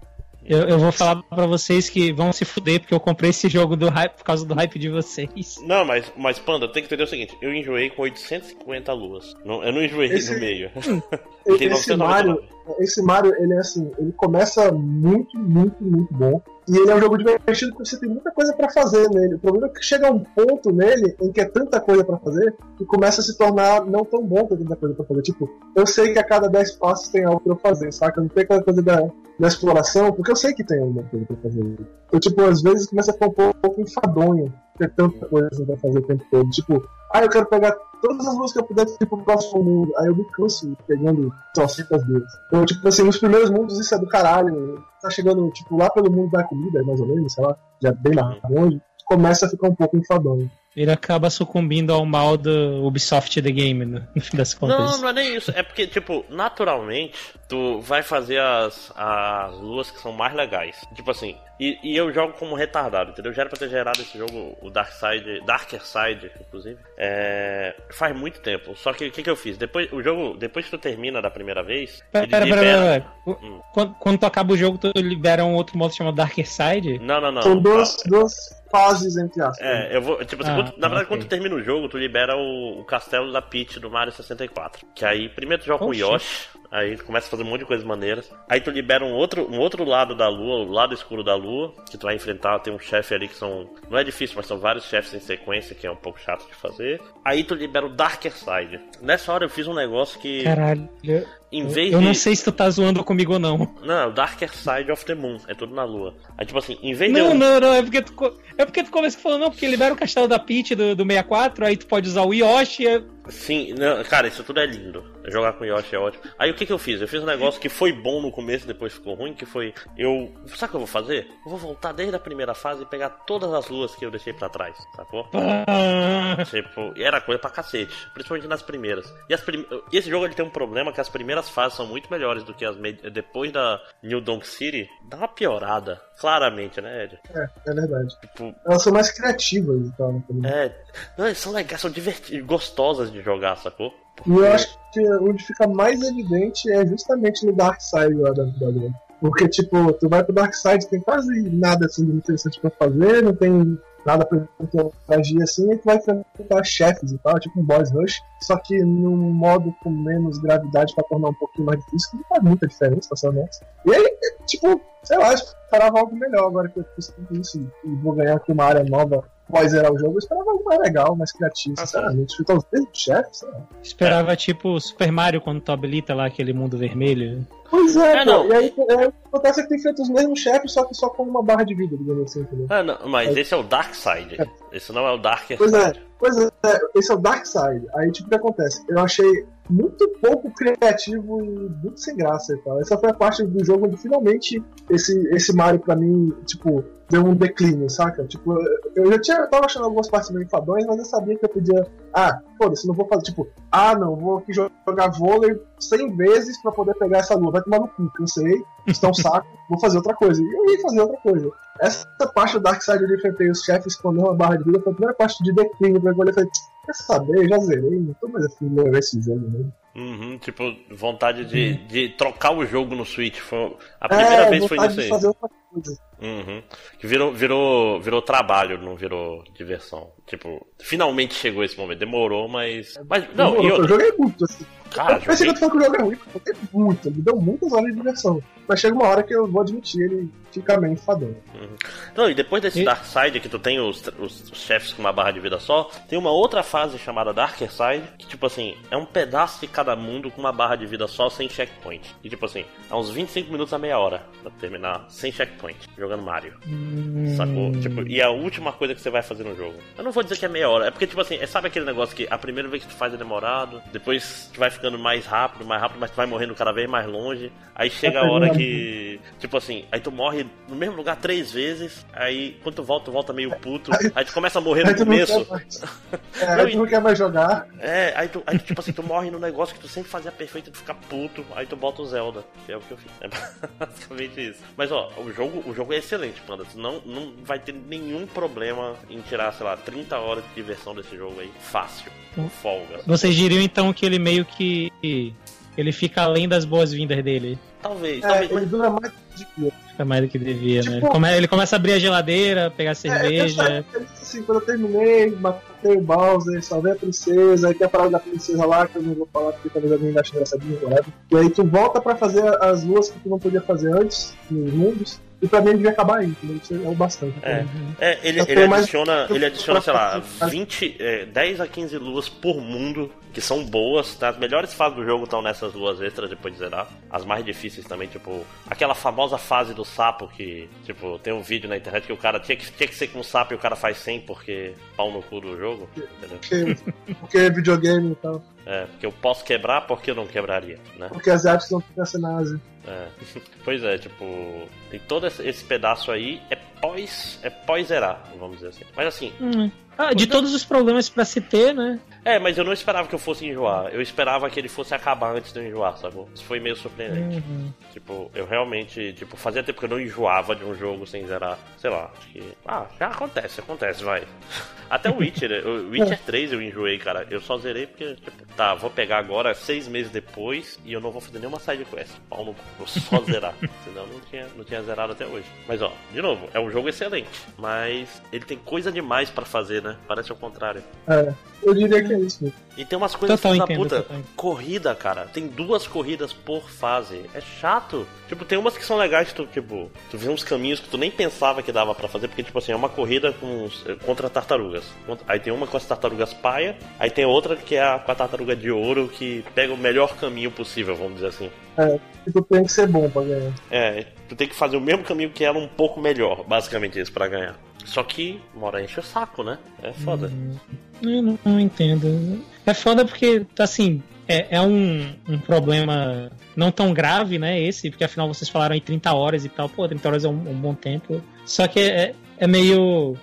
Eu, eu vou falar pra vocês que vão se fuder, porque eu comprei esse jogo do hype por causa do hype de vocês. Não, mas, mas Panda, tem que entender o seguinte: eu enjoei com 850 luas. Não, eu não enjoei Esse- no meio. Tem Esse 999. Mario, esse Mario, ele é assim, ele começa muito, muito, muito bom. E ele é um jogo divertido porque você tem muita coisa pra fazer nele. O problema é que chega um ponto nele em que é tanta coisa pra fazer que começa a se tornar não tão bom ter tanta coisa pra fazer. Tipo, eu sei que a cada 10 passos tem algo pra eu fazer, saca? Não tem aquela coisa da, da exploração, porque eu sei que tem alguma coisa pra fazer. Eu, tipo, às vezes começa a ficar um pouco enfadonho ter tanta coisa pra fazer o tempo todo. Tipo, ah, eu quero pegar todas as luzes que eu puder ir pro próximo mundo. Aí eu me canso pegando trocentas vezes. Então, tipo assim, nos primeiros mundos isso é do caralho. Tá chegando, tipo, lá pelo mundo da comida, mais ou menos, sei lá, já bem mais longe, começa a ficar um pouco enfadonho. Ele acaba sucumbindo ao mal do Ubisoft The Game, no, no fim das contas. Não, não é nem isso. É porque, tipo, naturalmente, tu vai fazer as, as luas que são mais legais. Tipo assim, e, e eu jogo como retardado, entendeu? Já era pra ter gerado esse jogo, o Dark Side, Darker Side, inclusive, é, faz muito tempo. Só que o que, que eu fiz? Depois, o jogo, depois que tu termina da primeira vez, Pera, pera, pera, libera... pera, pera. Hum. Quando, quando tu acaba o jogo, tu libera um outro modo chamado Darker Side? Não, não, não. São duas, tá. duas fases, entre aspas. É, eu vou. Tipo Ah, quando- na verdade, ok. quando tu termina o jogo, tu libera o, o castelo da Peach do Mario 64. Que aí, primeiro tu joga Oxi. com o Yoshi, aí tu começa a fazer um monte de coisas maneiras. Aí tu libera um outro, um outro lado da lua, o lado escuro da lua, que tu vai enfrentar. Tem um chefe ali que são. Não é difícil, mas são vários chefes em sequência, que é um pouco chato de fazer. Aí tu libera o Darker Side. Nessa hora eu fiz um negócio que. Caralho. Eu, Em vez eu de. não sei se tu tá zoando comigo ou não. Não, é o Darker Side of the Moon. É tudo na lua. Aí, tipo assim, em vez de. Não, eu... não, não, é porque tu, é porque tu começa falando, não, porque libera o castelo da Peach do, do 64, aí tu pode usar o Yoshi. é- Sim, não, cara, isso tudo é lindo. Jogar com Yoshi é ótimo. Aí o que que eu fiz? Eu fiz um negócio que foi bom no começo, depois ficou ruim, que foi eu, sabe o que eu vou fazer? Eu vou voltar desde a primeira fase e pegar todas as luas que eu deixei pra trás, sacou? Ah, Tipo, era coisa pra cacete, principalmente nas primeiras. E as prim... esse jogo ele tem um problema que as primeiras fases são muito melhores do que as depois da New Donk City. Dá uma piorada, claramente, né, Ed? É, é verdade. Tipo, Elas são mais criativas e tal. também. é, não, são legais, são divertidas, gostosas de jogar, sacou? E eu acho que onde fica mais evidente é justamente no Dark Side lá da vida. Porque, tipo, tu vai pro Dark Side, tem quase nada assim de interessante pra fazer, não tem nada pra interagir assim, e tu vai enfrentar chefes e tal, tipo um boss rush, só que num modo com menos gravidade pra tornar um pouquinho mais difícil, que não faz muita diferença, pra ser honesto. E aí, tipo, sei lá, esperava algo melhor agora que eu fiz tudo isso e vou ganhar aqui uma área nova após zerar o jogo, eu esperava algo mais legal, mais criativo, Ah, sinceramente. Ficar os mesmos chefes, lá. esperava tipo Super Mario quando tu habilita lá aquele mundo vermelho. Pois é, É, não. E aí é, acontece que tem feito os mesmos chefes, só que só com uma barra de vida, digamos assim, entendeu? Ah, não, mas esse é o Dark Side. Esse não é o Darker Pois é, Side. pois é, esse é o Dark Side. Aí, tipo, o que acontece? Eu achei muito pouco criativo e muito sem graça e tal. Essa foi a parte do jogo onde finalmente esse, esse Mario, pra mim, tipo, deu um declínio, saca? Tipo, eu já tinha, eu tava achando algumas partes meio enfadões, mas eu sabia que eu podia. Ah, foda-se, não vou fazer, tipo, ah, não, vou aqui jogar vôlei 100 vezes pra poder pegar essa lua. Vai tomar no cu, cansei, está um saco, vou fazer outra coisa. E eu ia fazer outra coisa. Essa parte do Dark Side eu enfrentei os chefes quando uma barra de vida foi a primeira parte de declínio, eu falei, quer saber, já zerei, não tô mais afim de levar esse jogo, né? Uhum, tipo, vontade de, de trocar o jogo no Switch. Foi, a primeira é, vez foi nisso aí. Fazer outra coisa. Uhum. Que virou, virou, virou trabalho, não virou diversão. Tipo, finalmente chegou esse momento. Demorou, mas. mas não, Demorou, eu... eu joguei muito, assim. Cara, eu pensei que eu tô falando que o jogo é ruim, porque muito, ele me deu muitas horas de diversão. Mas chega uma hora que eu vou admitir, ele fica meio enfadão. Uhum. Não, e depois desse e... Dark Side que tu tem os, os, os, chefes com uma barra de vida só, tem uma outra fase chamada Darker Side, que tipo assim, é um pedaço de cada mundo com uma barra de vida só sem checkpoint. E tipo assim, há uns 25 minutos a meia hora pra terminar sem checkpoint, jogando Mario. Hum... Sacou? Tipo, e é a última coisa que você vai fazer no jogo. Eu não vou dizer que é meia hora, é porque tipo assim, é, sabe aquele negócio que a primeira vez que tu faz é demorado, depois tu vai ficando mais rápido, mais rápido, mas tu vai morrendo cada vez mais longe. Aí chega a hora que. Tipo assim, aí tu morre no mesmo lugar três vezes, aí quando tu volta, tu volta meio puto, aí tu começa a morrer no começo. É, aí tu não quer mais jogar. É, aí tu, aí tipo assim, tu morre no negócio que tu sempre fazia perfeito, tu fica puto, aí tu bota o Zelda, que é o que eu fiz. É basicamente isso. Mas ó, o jogo, o jogo é excelente, Panda. Tu não, não vai ter nenhum problema em tirar, sei lá, 30 horas de diversão desse jogo aí. Fácil. Com folga. Vocês diriam então que ele meio que ele fica além das boas-vindas dele. Talvez, é, talvez. Ele dura mais do que devia. Fica mais do que devia, tipo, né? Ele, come, ele, começa a abrir a geladeira, pegar é, cerveja. É, assim, quando eu terminei, matei o Bowser, salvei a princesa, aí tem a parada da princesa lá, que eu não vou falar porque talvez alguém ache engraçadinho, whatever. E aí tu volta pra fazer as luas que tu não podia fazer antes, nos mundos. E pra mim ele devia acabar aí, entendeu? Isso é o bastante. É, é ele, ele adiciona, ele adiciona, sei lá, 20, é, 10 a 15 luas por mundo, que são boas, tá? As melhores fases do jogo estão nessas luas extras depois de zerar. As mais difíceis também, tipo, aquela famosa fase do sapo que, tipo, tem um vídeo na internet que o cara tinha que, tinha que ser com um sapo e o cara faz 100 porque pau no cu do jogo? Porque, porque é videogame e tal. É, porque eu posso quebrar, porque eu não quebraria, né? Porque as artes não ficam na Ásia. É. Pois é, tipo, tem todo esse pedaço aí, é pós, é pós zerar, vamos dizer assim. Mas assim. Hum. Ah, de todos os problemas para se ter, né? É, mas eu não esperava que eu fosse enjoar. Eu esperava que ele fosse acabar antes de eu enjoar, sabe? Isso foi meio surpreendente. Uhum. Tipo, eu realmente, tipo, fazia tempo que eu não enjoava de um jogo sem zerar. Sei lá, acho que. Ah, já acontece, acontece, vai. Até o Witcher, o Witcher 3 eu enjoei, cara. Eu só zerei porque, tipo, tá, vou pegar agora seis meses depois e eu não vou fazer nenhuma side quest. Pau no vou só zerar. Senão não tinha, não tinha zerado até hoje. Mas ó, de novo, é um jogo excelente. Mas ele tem coisa demais para fazer, né? Parece ao contrário. É, eu diria que é isso. E tem umas coisas total, da puta. Total. Corrida, cara. Tem duas corridas por fase. É chato. Tipo, tem umas que são legais, tu, tipo, tu vê uns caminhos que tu nem pensava que dava para fazer, porque, tipo assim, é uma corrida com, contra tartarugas. Aí tem uma com as tartarugas paia, aí tem outra que é a, com a tartaruga de ouro que pega o melhor caminho possível, vamos dizer assim. É, tu tem que ser bom pra ganhar. É, tu tem que fazer o mesmo caminho que ela um pouco melhor, basicamente isso, para ganhar. Só que mora enche o saco, né? É foda. Hum, eu não, não entendo. É foda porque, assim, é, é um, um, problema não tão grave, né? Esse, porque afinal vocês falaram em 30 horas e tal. Pô, 30 horas é um, um bom tempo. Só que é, é meio.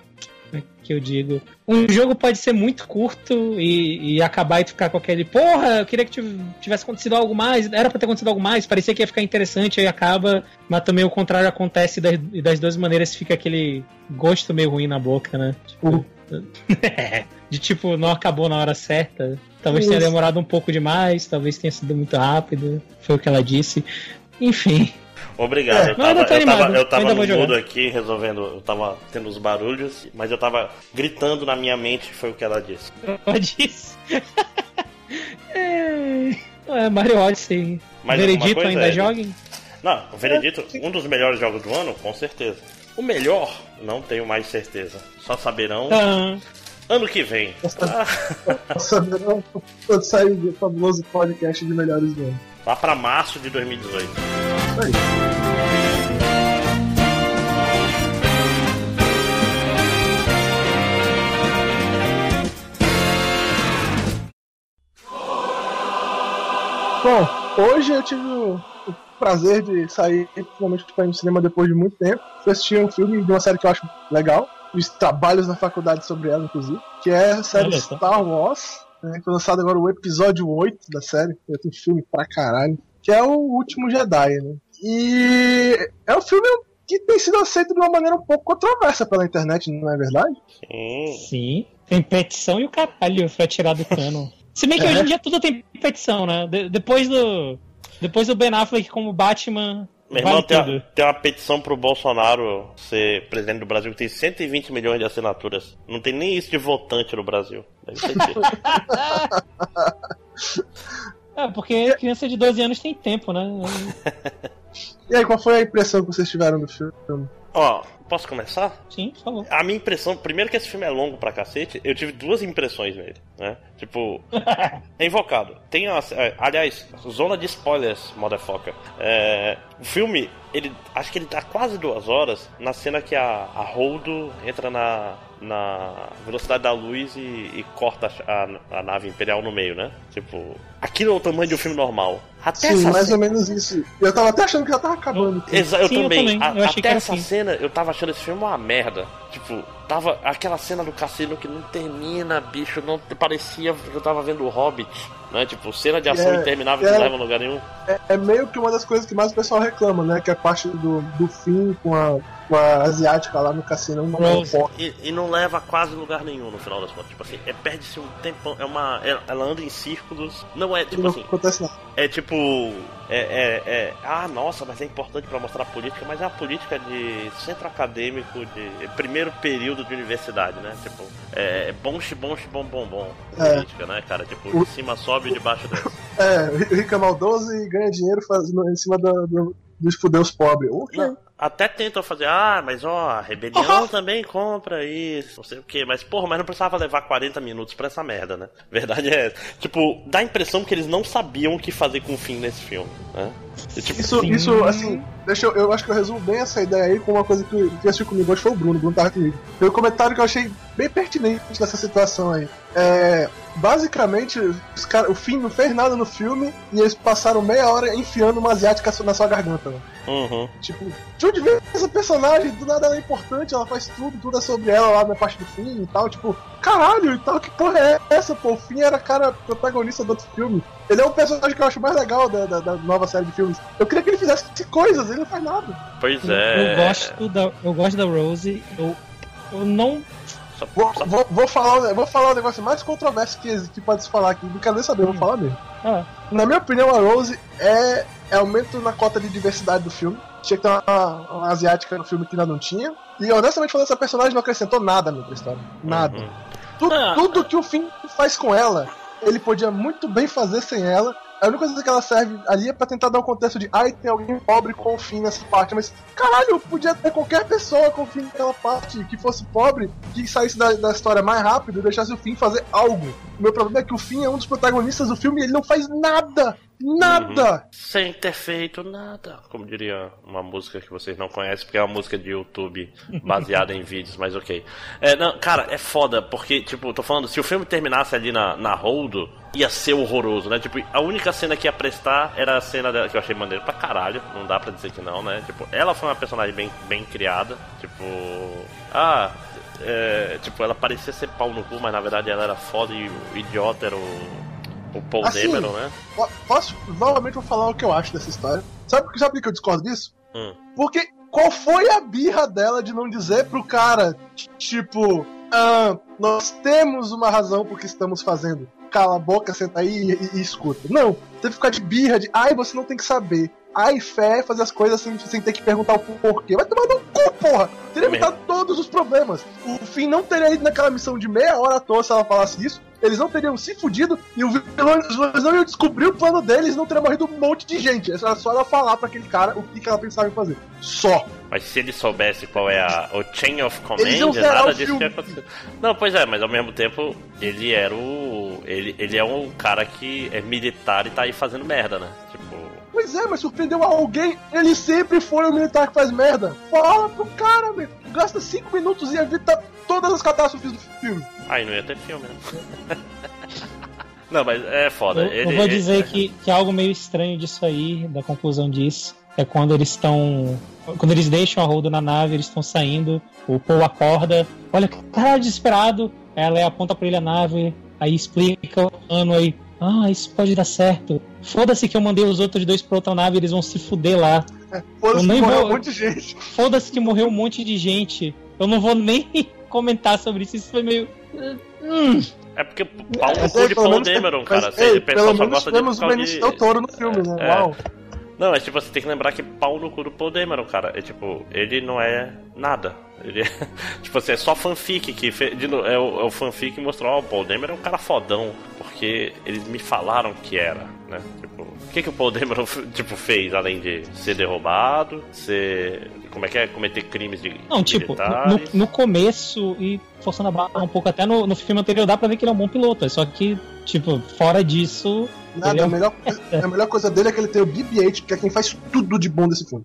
Que eu digo? Um jogo pode ser muito curto e, e acabar e ficar com aquele. Porra, eu queria que tivesse acontecido algo mais. Era pra ter acontecido algo mais. Parecia que ia ficar interessante, aí acaba. Mas também o contrário acontece e das, das duas maneiras fica aquele gosto meio ruim na boca, né? Tipo. de tipo, não acabou na hora certa. Talvez Isso. tenha demorado um pouco demais, talvez tenha sido muito rápido. Foi o que ela disse. Enfim. Obrigado. É, eu, tava, eu, tava, eu tava no mudo aqui resolvendo. Eu tava tendo os barulhos, mas eu tava gritando na minha mente, foi o que ela disse. Ela disse. é, é, Mario Odyssey. Mas Veredito ainda é, joga? Não, o Veredito, um dos melhores jogos do ano, com certeza. O melhor, não tenho mais certeza. Só saberão ah. ano que vem. Só saberão quando sair o famoso podcast de melhores do ano. Lá pra março de 2018. Aí. Bom, hoje eu tive o prazer de sair finalmente para ir no cinema depois de muito tempo. Fui assistir um filme de uma série que eu acho legal, os trabalhos na faculdade sobre ela, inclusive, que é a série Star Wars. Né, foi lançado agora o episódio 8 da série, tem filme pra caralho, que é o Último Jedi, né? E é um filme que tem sido aceito de uma maneira um pouco controversa pela internet, não é verdade? Sim. Sim. Tem petição e o caralho pra tirar do cano. Se bem que é. hoje em dia tudo tem petição, né? De depois do. Depois do Ben Affleck como Batman. Meu irmão, tem, a, tem, uma petição pro Bolsonaro ser presidente do Brasil que tem 120 milhões de assinaturas. Não tem nem isso de votante no Brasil. Deve ser É, porque criança de 12 anos tem tempo, né? e aí, qual foi a impressão que vocês tiveram do filme? Ó, posso começar? Sim, por favor. A minha impressão, primeiro que esse filme é longo pra cacete, eu tive duas impressões nele, né? Tipo, é invocado. Tem as. É, aliás, zona de spoilers, motherfucker. É, o filme, ele. Acho que ele tá quase duas horas na cena que a, a Holdo entra na, na velocidade da luz e, e corta a, a, nave imperial no meio, né? Tipo, aquilo é o tamanho de um filme normal. Até Sim, mais cena... ou menos isso. Eu tava até achando que já tava acabando. Exa eu, Sim, também. eu também. Eu a, até essa assim. cena, eu tava achando esse filme uma merda. Tipo, tava aquela cena do cassino que não termina, bicho, não parecia que eu tava vendo o Hobbit, né? Tipo, cena de ação é, interminável é, que não leva a lugar nenhum. É, é, meio que uma das coisas que mais o pessoal reclama, né? Que é a parte do, do fim com a com a asiática lá no cassino. Uma e, e, não leva quase lugar nenhum no final das contas. Tipo assim, é, perde-se um tempão. É uma, ela anda em círculos. Não é tipo não assim. Acontece nada. É tipo. É, é, é, ah, nossa, mas é importante para mostrar a política, mas é a política de centro acadêmico, de primeiro período de universidade, né? Tipo, é bom, bom, bom, bom, bom. Política, né, cara? Tipo, em cima sobe e debaixo desce. É, rica maldoso e ganha dinheiro fazendo, em cima do, do, dos judeus pobres. Não, até tentam fazer, ah, mas ó, a rebelião uhum. também compra isso, não sei o que, mas porra, mas não precisava levar 40 minutos pra essa merda, né? Verdade é, tipo, dá a impressão que eles não sabiam o que fazer com o fim nesse filme, né? E, tipo, isso, isso, assim, deixa eu, eu acho que eu resumo bem essa ideia aí com uma coisa que, que assistiu comigo hoje foi o Bruno, o Bruno tava comigo. Tem um comentário que eu achei bem pertinente nessa situação aí. É, basicamente, os cara, o fim não fez nada no filme e eles passaram meia hora enfiando uma asiática na sua garganta. Né? Uhum. Tipo, de onde vem essa personagem? Do nada ela é importante, ela faz tudo, tudo é sobre ela lá na parte do fim e tal. Tipo, caralho e tal, que porra é essa? Pô, o fim era cara protagonista do outro filme. Ele é o personagem que eu acho mais legal da, da, da nova série de filmes. Eu queria que ele fizesse coisas, ele não faz nada. Pois é. Eu, gosto da, eu gosto da Rose, eu, eu não Vou, vou, vou, falar, vou falar o negócio mais controverso que, que pode se falar aqui. Não quero nem saber, vou falar mesmo. Ah. Na minha opinião, a Rose é aumento na cota de diversidade do filme. Tinha que ter uma, uma, asiática no filme que ainda não tinha. E honestamente falando, essa personagem não acrescentou nada na história. Nada. Uhum. Tudo, ah. tudo que o fim faz com ela, ele podia muito bem fazer sem ela. A única coisa que ela serve ali é pra tentar dar um contexto de ai, tem alguém pobre com o fim nessa parte. Mas, caralho, podia ter qualquer pessoa com o fim naquela parte que fosse pobre, que saísse da, da história mais rápido e deixasse o fim fazer algo. O meu problema é que o fim é um dos protagonistas do filme e ele não faz nada. Nada! Uhum. Sem ter feito nada. Como diria uma música que vocês não conhecem, porque é uma música de YouTube baseada em vídeos, mas ok. É, não, cara, é foda, porque, tipo, tô falando, se o filme terminasse ali na, na Holdo, ia ser horroroso, né? Tipo, a única cena que ia prestar era a cena dela, que eu achei maneiro pra caralho, não dá pra dizer que não, né? Tipo, ela foi uma personagem bem, bem criada, tipo. Ah, é, tipo, ela parecia ser pau no cu, mas na verdade ela era foda e o idiota era o o Paul assim, Dameron, né? Posso, novamente vou falar o que eu acho dessa história. Sabe, sabe por que eu discordo disso? Hum. Porque qual foi a birra dela de não dizer pro cara, tipo, ah, nós temos uma razão por que estamos fazendo. Cala a boca, senta aí e, e, escuta. Não, teve que ficar de birra de, ai, você não tem que saber. Ai, fé é fazer as coisas sem, sem ter que perguntar o porquê. Vai tomar no cu, porra! Teria evitado todos os problemas. O fim não teria ido naquela missão de meia hora à toa se ela falasse isso eles não teriam se fudido e os vilões não iam descobrir o plano deles não teria morrido um monte de gente. Era só ela falar para aquele cara o que, ela pensava em fazer. Só. Mas se ele soubesse qual é a, o Chain of Command, nada disso ia acontecer. Não, pois é, mas ao mesmo tempo ele era o. Ele, ele é um cara que é militar e tá aí fazendo merda, né? Tipo. Pois é, mas surpreendeu alguém, ele sempre foi o militar que faz merda. Fala pro cara, meu. Gasta 5 minutos e evita todas as catástrofes do filme. Aí não ia ter filme, né? Não, mas é foda. Eu, Ele- eu vou ele- dizer que, que algo meio estranho disso aí, da conclusão disso, é quando eles estão. Quando eles deixam a Holdo na nave, eles estão saindo, o Paul acorda, olha, tá desesperado, ela aponta pra ele a nave, aí explica o plano aí. Ah, isso pode dar certo. Foda-se que eu mandei os outros dois pra outra nave, eles vão se fuder lá. Foda-se, Eu nem morreu vou- um monte de gente. Foda-se que morreu um monte de gente. Eu não vou nem comentar sobre isso. Isso foi meio. Hum, É porque pau no Mas, cu ei, de Paul Dameron, cara. mas, Você- ei, o pessoal pelo só menos gosta de temos o Benício de- Del Toro no filme, né? É. Uau. Não, mas tipo, você tem que lembrar que pau no cu do Paul Dameron, cara. É tipo, ele não é nada. Ele é, tipo assim, é só fanfic que fez. De novo, é, o, é o fanfic que mostrou, ó, o Paul Dameron é um cara fodão. Porque eles me falaram que era, né? Tipo, o que, que o Paul Dameron tipo, fez além de ser derrubado, ser. Como é que é? Cometer crimes de. Não, tipo, no, no começo e forçando a barra um pouco até no, no filme anterior, dá pra ver que ele é um bom piloto. Só que, tipo, fora disso. Nada, Ele é a, melhor, a melhor coisa dele é que ele tem o BB-8, que é quem faz tudo de bom desse filme.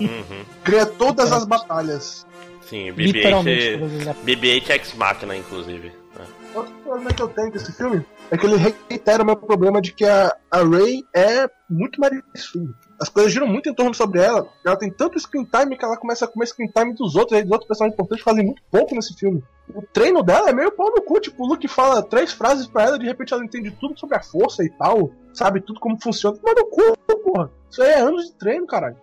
Uhum. Cria todas as batalhas. Sim, Literalmente. BB-8. todas as- BB-8 Ex Machina, inclusive. Outro problema que eu tenho com esse filme é que ele reitera o meu problema de que a, a Ray é muito Marisu. As coisas giram muito em torno sobre ela. Ela tem tanto screen time que ela começa a comer screen time dos outros, e os outros personagens importantes fazem muito pouco nesse filme. O treino dela é meio pau no cu, tipo, o Luke fala três frases pra ela, de repente ela entende tudo sobre a força e tal, sabe tudo como funciona. Mas no cu, porra. Isso aí é anos de treino, caralho.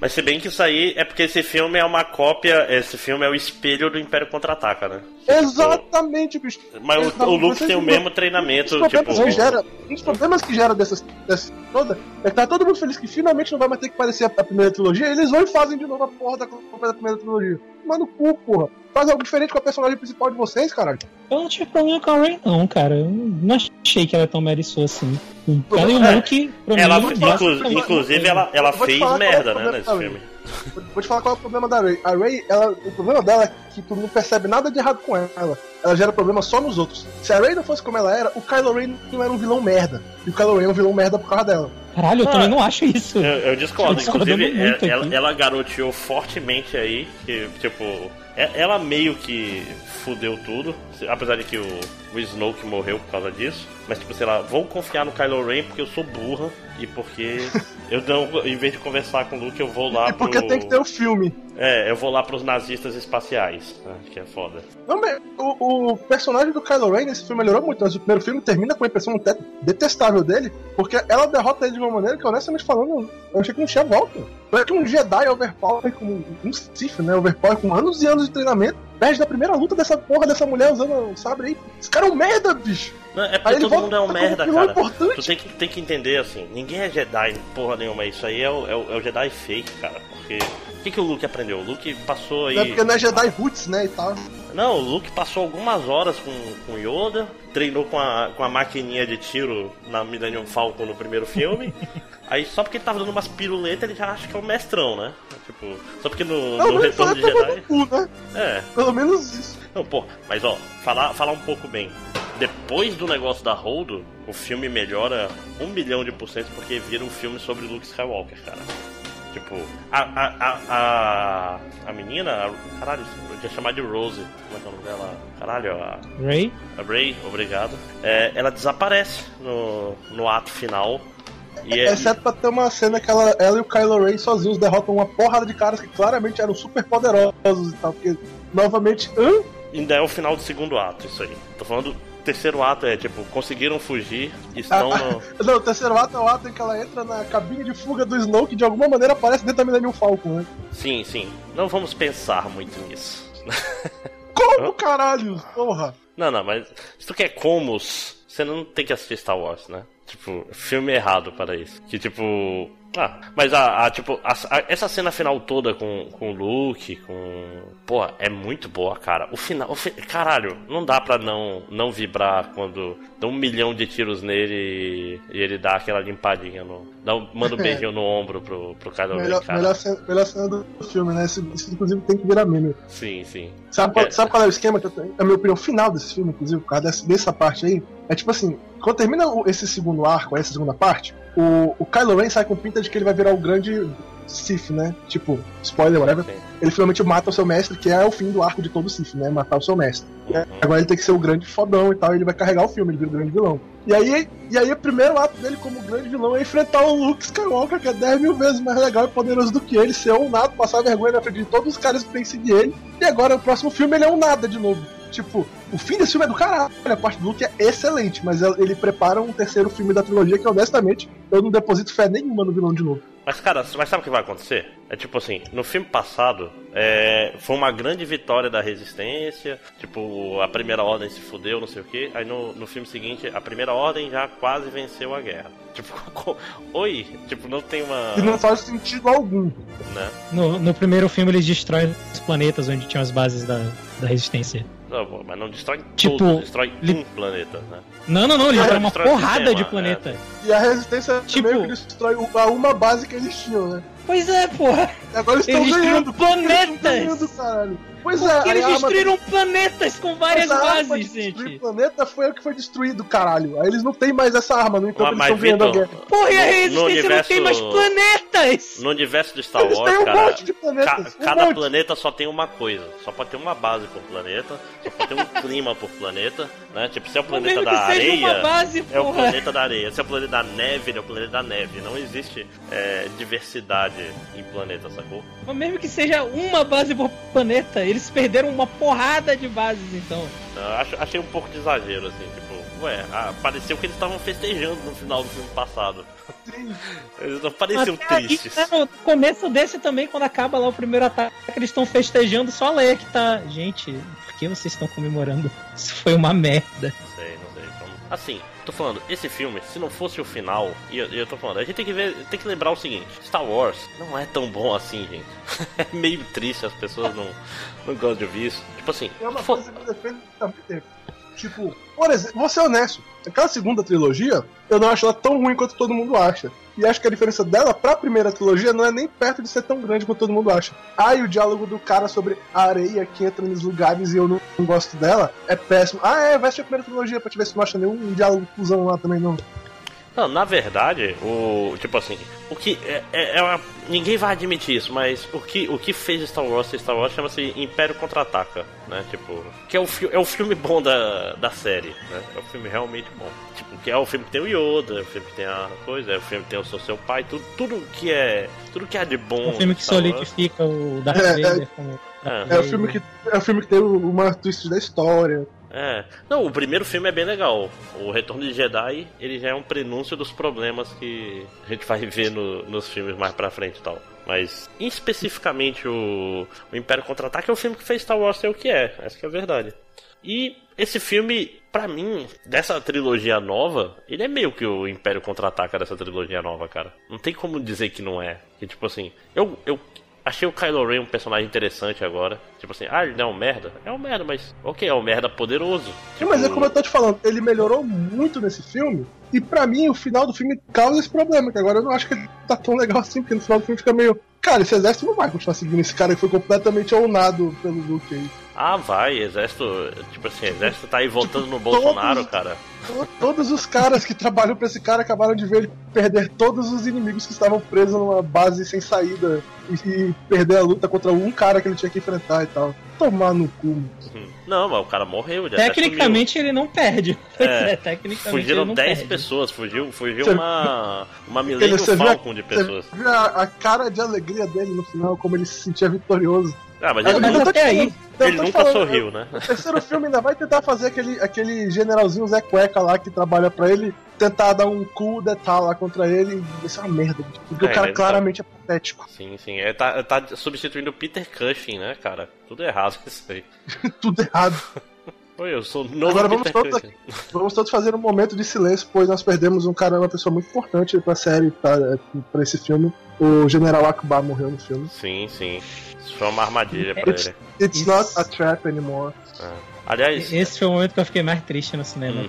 Mas se bem que isso aí é porque esse filme é uma cópia, esse filme é o espelho do Império Contra-Ataca, né? Exatamente, bicho. Mas o, o Luke tem o mesmo treinamento, Um dos tipo. problemas, que gera, dos problemas que gera dessas, dessas toda é que tá todo mundo feliz que finalmente não vai mais ter que parecer a, a primeira trilogia, eles vão e fazem de novo a porra da, da primeira trilogia. Mano, cu, porra. Faz algo diferente com a personagem principal de vocês, caralho. Eu não tive problema com a Ray, não, cara. Eu não achei que ela é tão Sue assim. Ela e o É, Luke, pra Ela, mim, inclu- inclusive, ela, ela fez é o merda, né, nesse filme. Vou, vou te falar qual é o problema da Ray. A Ray, ela, o problema dela é que tu não percebe nada de errado com ela. Ela gera problema só nos outros. Se a Ray não fosse como ela era, o Kylo Ren não era um vilão merda. E o Kylo Ren é um vilão merda por causa dela. Caralho, eu Ah, também não acho isso. Eu, eu discordo, inclusive, muito ela, aqui. ela garoteou fortemente aí, que, tipo, é- ela meio que fudeu tudo, apesar de que o, o Snoke morreu por causa disso, mas tipo, sei lá, vou confiar no Kylo Ren porque eu sou burra e porque eu não, em vez de conversar com o Luke, eu vou lá E porque pro... tem que ter o filme. É, eu vou lá pros nazistas espaciais, né, que é foda. Não, mas o, o personagem do Kylo Ren nesse filme melhorou muito, mas o primeiro filme termina com a impressão até detestável dele, porque ela derrota ele de uma maneira que, honestamente falando, eu achei que não tinha volta. Foi que um Jedi overpower, como um Sith, né, overpower com anos e anos de treinamento, perde da primeira luta dessa porra dessa mulher usando o sabre aí. Esse cara é um merda, bicho! Não, é Aí porque ele todo mundo é um merda, cara. importante. Tu tem que, tem que entender assim, ninguém é Jedi porra nenhuma, isso aí é o, é o, é o Jedi fake, cara, porque... O que, que o Luke aprendeu? O Luke passou aí... Não é porque não é Jedi Roots, né, e tal. Não, o Luke passou algumas horas com, com Yoda, treinou com a, com a maquininha de tiro na Millennium Falcon no primeiro filme. aí só porque ele tava dando umas piruletas, ele já acha que é o mestrão, né? Tipo, só porque no, Não, no Retorno de Jedi. cu, né? É, Pelo menos isso. não, pô, mas ó, falar, falar um pouco bem. Depois do negócio da Holdo, o filme melhora um milhão de por cento porque vira um filme sobre Luke Skywalker, cara. Tipo, a, a, a, a, a menina, a, caralho, eu ia chamar de Rose, como é que é o nome dela? Caralho, a, Ray? a Ray, obrigado. É, ela desaparece no, no ato final. E é, Exceto pra ter uma cena que ela, ela e o Kylo Ren sozinhos derrotam uma porrada de caras que claramente eram super poderosos e tal. Porque, novamente, hã? ainda é o final do segundo ato, isso aí. Tô falando terceiro ato é tipo, conseguiram fugir, estão Ah, no. Não, o terceiro ato é o ato em que ela entra na cabine de fuga do Snow, que de alguma maneira aparece dentro da Millennium Falcon, né? Sim, sim. Não vamos pensar muito nisso. Como, caralho? Porra! Não, não, mas se tu quer comos, você não tem que assistir Star Wars, né? Tipo, filme errado para isso. Que tipo. Ah, mas a, a, tipo, a- a- essa cena final toda com, com o Luke, com. Pô, é muito boa, cara. O final. o fi- caralho, não dá pra não, não vibrar quando dá um milhão de tiros nele e, e ele dá aquela limpadinha no. Dá um, manda um beijinho no ombro pro, pro Kylo Ren, Melhor, cara. melhor, cena, melhor cena do filme, né? Isso, isso, inclusive tem que virar meme. Sim, sim. Sabe qual, É. sabe qual é o esquema que eu tenho? A minha opinião final desse filme, inclusive, por causa dessa, dessa parte aí, é tipo assim, quando termina esse segundo arco, essa segunda parte, o, o Kylo Ren sai com pinta de que ele vai virar o grande Sith, né? Tipo, spoiler, whatever. Sim. Ele finalmente mata o seu mestre, que é o fim do arco de todo Sith, né? Matar o seu mestre. Uhum. Agora ele tem que ser o grande fodão e tal, e ele vai carregar o filme, ele vira o grande vilão. E aí, e aí o primeiro ato dele como grande vilão é enfrentar o Luke Skywalker, que é 10 mil vezes mais legal e poderoso do que ele, ser um nada, passar vergonha na frente de todos os caras que tem que seguir ele. E agora, o próximo filme, ele é um nada de novo. Tipo, o fim desse filme é do caralho, a parte do Luke é excelente, mas ele prepara um terceiro filme da trilogia que, honestamente, eu não deposito fé nenhuma no vilão de novo. Mas, cara, mas sabe o que vai acontecer? É tipo assim, no filme passado, é, foi uma grande vitória da resistência. Tipo, a primeira ordem se fudeu, não sei o que. Aí no, no filme seguinte, a primeira ordem já quase venceu a guerra. Tipo, oi, tipo, não tem uma. E não faz sentido algum. Né? No, no primeiro filme eles destroem os planetas onde tinham as bases da, da resistência. Não, mas não destrói Tipo, todos, destrói li- um planeta, né? Não, não, não, uma destrói o porrada sistema, de é. planeta. E a resistência Tipo- meio que destrói o- a uma base que eles tinham, né? Pois é, porra. E agora eles estão ganhando. destruíram Eles estão planetas. ganhando, caralho. Pois é, Porque aí eles arma- destruíram planetas com várias arma de bases, destruir gente. planeta foi o que foi destruído, caralho. Aí eles não têm mais essa arma, não enquanto Ah, eles mas, estão ganhando a guerra. Porra, e a resistência não universo- tem mais planetas! no universo de Star Wars, um cara, monte de planetas. ca- um cada monte. planeta só tem uma coisa. Só pode ter uma base por planeta, só pode ter um clima por planeta, né? Tipo, se é o planeta da areia. base, É o planeta da areia. Se é o planeta da neve, ele é o planeta da neve. Não existe é, diversidade em planeta, sacou? Mas mesmo que seja uma base por planeta, eles perderam uma porrada de bases, então. Eu acho, achei um pouco de exagero, assim, tipo, ué, ah, pareceu que eles estavam festejando no final do filme passado. Eles não pareciam Até aí, tristes. né, no começo desse também, quando acaba lá o primeiro ataque, eles estão festejando, só a Leia que tá. Gente, por que vocês estão comemorando? Isso foi uma merda. Não sei, não sei. Então, assim, tô falando, esse filme, se não fosse o final, e eu, eu tô falando, a gente tem que ver, tem que lembrar o seguinte: Star Wars não é tão bom assim, gente. é meio triste, as pessoas não, não gostam de ouvir isso. Tipo assim, É uma coisa que me defende também tempo. Tipo, por exemplo, vou ser honesto. Aquela segunda trilogia, eu não acho ela tão ruim quanto todo mundo acha. E acho que a diferença dela pra primeira trilogia não é nem perto de ser tão grande quanto todo mundo acha. Ah, e o diálogo do cara sobre a areia que entra nos lugares e eu não, não gosto dela é péssimo. Ah, é, vai assistir a primeira trilogia pra te ver se não acha nenhum diálogo fusão lá também, não. Não, na verdade, o. Tipo assim, o que. É, é- é uma- ninguém vai admitir isso, mas o que, o que fez Star Wars Star Wars chama-se Império Contra-Ataca, né? Tipo. Que é o, fi- é o filme bom da, da série, né? É o filme realmente bom. Tipo, que é o filme que tem o Yoda, é o filme que tem a coisa, é o filme que tem o seu, seu pai, tudo, tudo que é. Tudo que é de bom. Um filme que Star Wars. solidifica o Darth É, é- Vader como. É. É o filme que, é o filme que tem uma twist da história. É. Não, o primeiro filme é bem legal. O Retorno de Jedi, ele já é um prenúncio dos problemas que a gente vai ver no- nos filmes mais pra frente e tal. Mas, especificamente, o, o Império Contra-Ataque é o filme que fez Star Wars ser o que é. Essa que é a verdade. E esse filme, pra mim, dessa trilogia nova, ele é meio que o Império Contra-Ataca dessa trilogia nova, cara. Não tem como dizer que não é. Que, tipo assim, eu... eu Achei o Kylo Ren um personagem interessante agora. Tipo assim, ah, ele não é um merda? É um merda, mas ok, é um merda poderoso. Tipo, mas é como eu tô te falando, ele melhorou muito nesse filme. E pra mim, o final do filme causa esse problema, que agora eu não acho que ele tá tão legal assim, porque no final do filme fica meio. Cara, esse exército não vai continuar seguindo esse cara que foi completamente ownado pelo Luke aí. Ah, vai, exército. Tipo assim, exército tá aí votando no Bolsonaro, cara. To- Todos os caras que trabalham pra esse cara acabaram de ver ele perder todos os inimigos que estavam presos numa base sem saída e, e perder a luta contra um cara que ele tinha que enfrentar e tal. Tomar no cu. Uhum. Não, mas o cara morreu, ele até Tecnicamente ele não perde. É. É, tecnicamente ele Fugiram não 10 perde. pessoas, fugiu, fugiu Você- uma. Uma Millennium a- Falcon de pessoas. Você viu a, a cara de alegria dele no final, como ele se sentia vitorioso. Ah, mas ele, mas não nunca, até aí, eu ele nunca falando, sorriu, né? O terceiro filme ainda vai tentar fazer aquele, aquele generalzinho Zé Cueca lá que trabalha pra ele, tentar dar um cool detalhe lá contra ele. Isso é uma merda, porque É, o cara mas claramente é patético. Sim, sim. É, tá, tá substituindo o Peter Cushing, né, cara? Tudo errado isso aí. Tudo errado. Oi, eu sou novo Agora vamos todos Cushing. Vamos todos fazer um momento de silêncio, pois nós perdemos um cara, uma pessoa muito importante pra série, pra, pra esse filme. O General Akbar morreu no filme. Sim, sim. Foi uma armadilha pra It's, ele. it's Isso. not a trap anymore. É. Aliás, Esse foi o momento que eu fiquei mais triste no cinema, Uhum.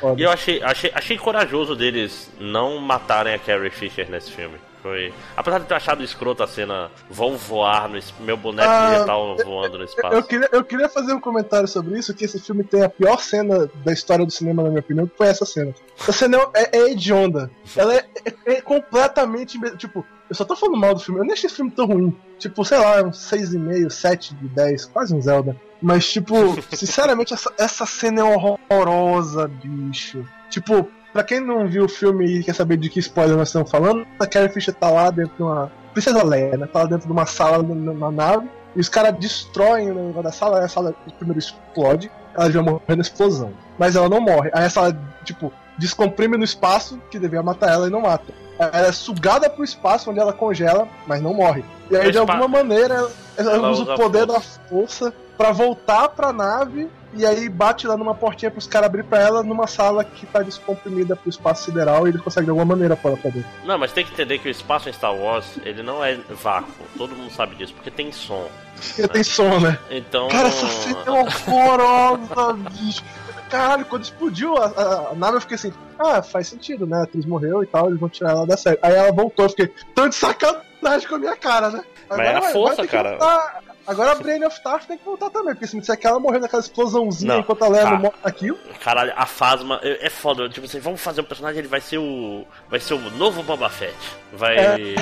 cara. E eu achei, achei, achei corajoso deles não matarem a Carrie Fisher nesse filme. Foi. Apesar de ter achado escroto a cena, vão voar no meu boneco Ah, digital voando no espaço. Eu queria, eu queria fazer um comentário sobre isso, que esse filme tem a pior cena da história do cinema, na minha opinião, que foi essa cena. Essa cena é, é hedionda. Ela é, é- é completamente... Tipo, eu só tô falando mal do filme. Eu nem achei esse filme tão ruim. Tipo, sei lá, um 6,5, 7 de 10, quase um Zelda. Mas, tipo, sinceramente, essa, essa cena é horrorosa, bicho. Tipo, pra quem não viu o filme e quer saber de que spoiler nós estamos falando, a Carrie Fisher tá lá dentro de uma. Princesa Leia, né? Tá lá dentro de uma sala na nave. E os caras destroem o negócio da sala, aí a sala primeiro explode, ela já morre na explosão. Mas ela não morre. Aí a sala, tipo, descomprime no espaço, que devia matar ela e não mata. Ela é sugada pro espaço onde ela congela, mas não morre. E aí, de alguma maneira, ela, ela usa o poder da força para voltar pra nave e aí bate lá numa portinha pros caras abrir pra ela numa sala que tá descomprimida pro espaço sideral e ele consegue de alguma maneira pôr ela pra dentro. Não, mas tem que entender que o espaço em Star Wars, ele não é vácuo. Todo mundo sabe disso, porque tem som. Porque né? tem som, né? Então. Cara, essa cena é horrorosa, bicho. Caralho, quando explodiu a, a, a, nave, eu fiquei assim, ah, faz sentido, né? A atriz morreu e tal, eles vão tirar ela da série. Aí ela voltou, eu fiquei tão de sacanagem com a minha cara, né? Agora, Mas era força, cara. Voltar, Agora a Brain of Tarth tem que voltar também, porque se me disser que ela morreu naquela explosãozinha não, enquanto ela era tá. aquilo. Caralho, a Fasma é, é foda. Tipo assim, vamos fazer um personagem, ele vai ser o. Vai ser o novo Boba Fett. Vai é,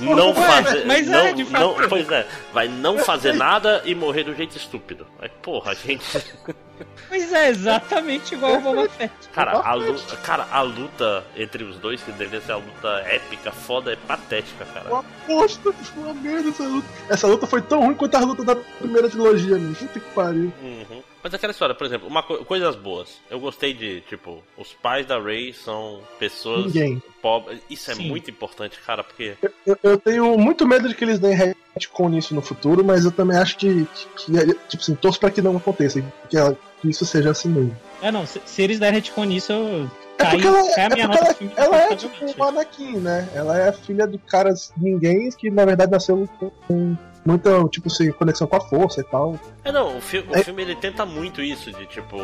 não fazer. Mas não, é, de fato. Não, pois é, vai não fazer nada e morrer do jeito estúpido. Mas porra, gente. Pois é, exatamente igual o Boba Fett. Cara a, luta, cara, a luta entre os dois, que deveria ser a luta épica, foda, é patética, cara. Uma aposta, uma merda essa luta. Essa luta foi tão ruim quanto a luta da primeira trilogia, meu. Puta que pariu. Uhum. Mas aquela história, por exemplo, uma co coisas boas. Eu gostei de, tipo, os pais da Ray são pessoas Ninguém. pobres. Isso é Sim. muito importante, cara, porque. Eu, eu, tenho muito medo de que eles deem retcon nisso no futuro, mas eu também acho que, que, que tipo assim, torço pra que não aconteça. Que, ela, que isso seja assim mesmo. É, não, se, se eles derem retcon nisso, eu. É porque ela, é, é porque ela, ela é tipo o Anakin, né? Ela é filha do cara ninguém que na verdade nasceu com muita, tipo assim, conexão com a força e tal. É, não, o, fi o é... filme ele tenta muito isso, de tipo,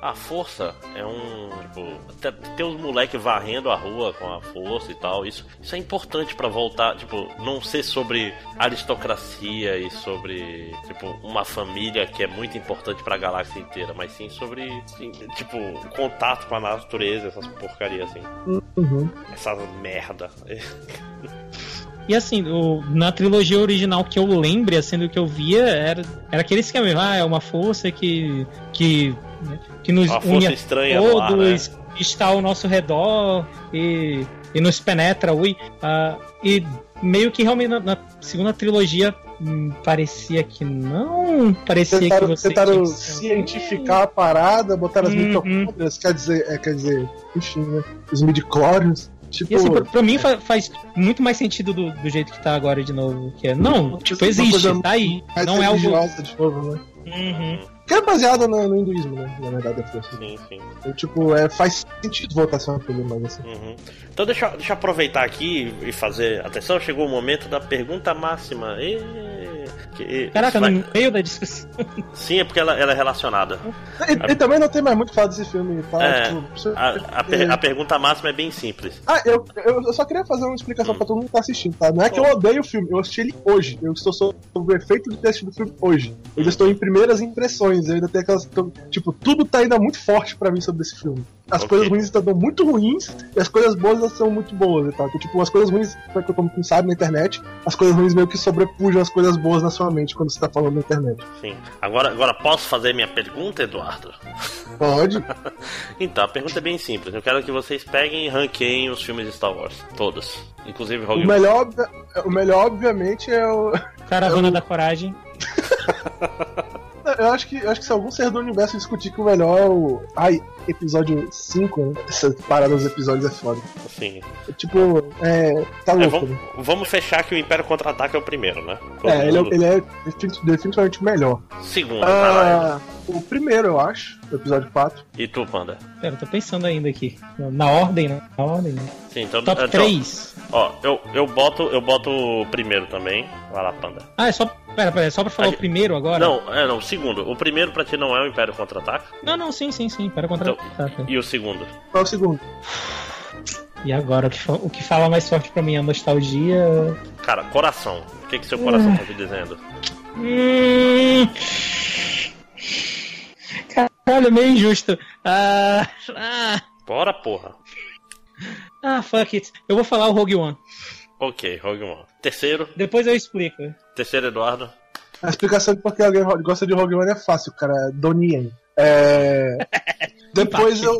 a força é um. Tipo, ter os moleques varrendo a rua com a força e tal, isso, isso é importante para voltar, tipo, não ser sobre aristocracia e sobre, tipo, uma família que é muito importante para a galáxia inteira, mas sim sobre, sim, tipo, contato com a natureza, essas porcarias assim. Uhum. Essas merda. E assim, o, na trilogia original que eu lembre, assim, do que eu via, era, era aquele esquema, ah, é uma força que. que, que nos une a todos, né? está ao nosso redor e, e nos penetra, ui. Uh, e meio que realmente na, na segunda trilogia hum, parecia que não. Parecia tentaram, que você. Tentaram cientificar a parada, botaram as uhum. mitocôndrias, quer dizer, é, quer dizer, enfim, né? Os midichlorians. Tipo... E assim, pra, pra mim faz, faz, muito mais sentido do, do, jeito que tá agora de novo. Que é, não, tipo, existe, tá aí. Não é algo. De novo, né? Uhum. Que é baseada no, no, hinduísmo, né? Na verdade, a força. Sim, sim. Então, tipo, é, faz sentido voltar a ser coisa mais assim. Uhum. Então deixa, deixa eu aproveitar aqui e fazer. Atenção, chegou o momento da pergunta máxima. E... Que Caraca, vai... no meio da discussão. Sim, é porque ela, ela é relacionada. E, a... e, também não tem mais muito que falar desse filme. Tá? É, tipo, a, a, per, a, pergunta máxima é bem simples. Ah, eu, eu, só queria fazer uma explicação hum. pra todo mundo que tá assistindo, tá? Não é que eu odeio o filme, eu assisti ele hoje. Eu estou sob o efeito de ter assistido o filme hoje. Eu hum. estou em primeiras impressões, eu ainda tenho aquelas. Tipo, tudo tá ainda muito forte pra mim sobre esse filme as okay. coisas ruins estão muito ruins e as coisas boas são muito boas e tal. Então, tipo, as coisas ruins, como quem sabe na internet, as coisas ruins meio que sobrepujam as coisas boas na sua quando você tá falando na internet. Sim. Agora, agora posso fazer minha pergunta, Eduardo? Pode. então, a pergunta é bem simples. Eu quero que vocês peguem e ranqueiem os filmes de Star Wars. Todos. Inclusive Rogue o melhor, o melhor, obviamente, é o. Caravana é o... da Coragem. eu acho que, eu acho que se algum ser do universo discutir que o melhor é o. Ai, episódio 5, né? essa parada dos episódios é foda. Sim. É, tipo, é. Tá é, louco. É, vamos, né? vamos, fechar que o Império Contra-Ataque é o primeiro, né? Todo é, ele, é, ele é definitivamente o melhor. Segundo, ah, O primeiro, eu acho, o episódio 4. E tu, Panda? Pera, eu tô pensando ainda aqui. Na ordem, né? Na ordem, né? Sim, então. Top então, 3. Ó, eu, eu, boto, eu boto o primeiro também. Vai lá, Panda. Ah, é só. Pera, pera, é só pra falar o primeiro agora? Não, é, não, o segundo. O primeiro pra ti não é o Império Contra-Ataque? Não, não, sim, sim, sim. Império Contra-Ataque. Então, e o segundo? Qual é o segundo? E agora, o que, o que fala mais forte pra mim é a nostalgia. Cara, coração. O que, que seu coração tá te dizendo? Hum... Caralho, meio injusto. Ah, ah. Bora, porra. Ah, fuck it. Eu vou falar o Rogue One. Ok, Rogue One. Terceiro, Depois eu explico. terceiro Eduardo. A explicação de por que alguém gosta de Rogue One é fácil, cara. É Donnie. É... Depois eu.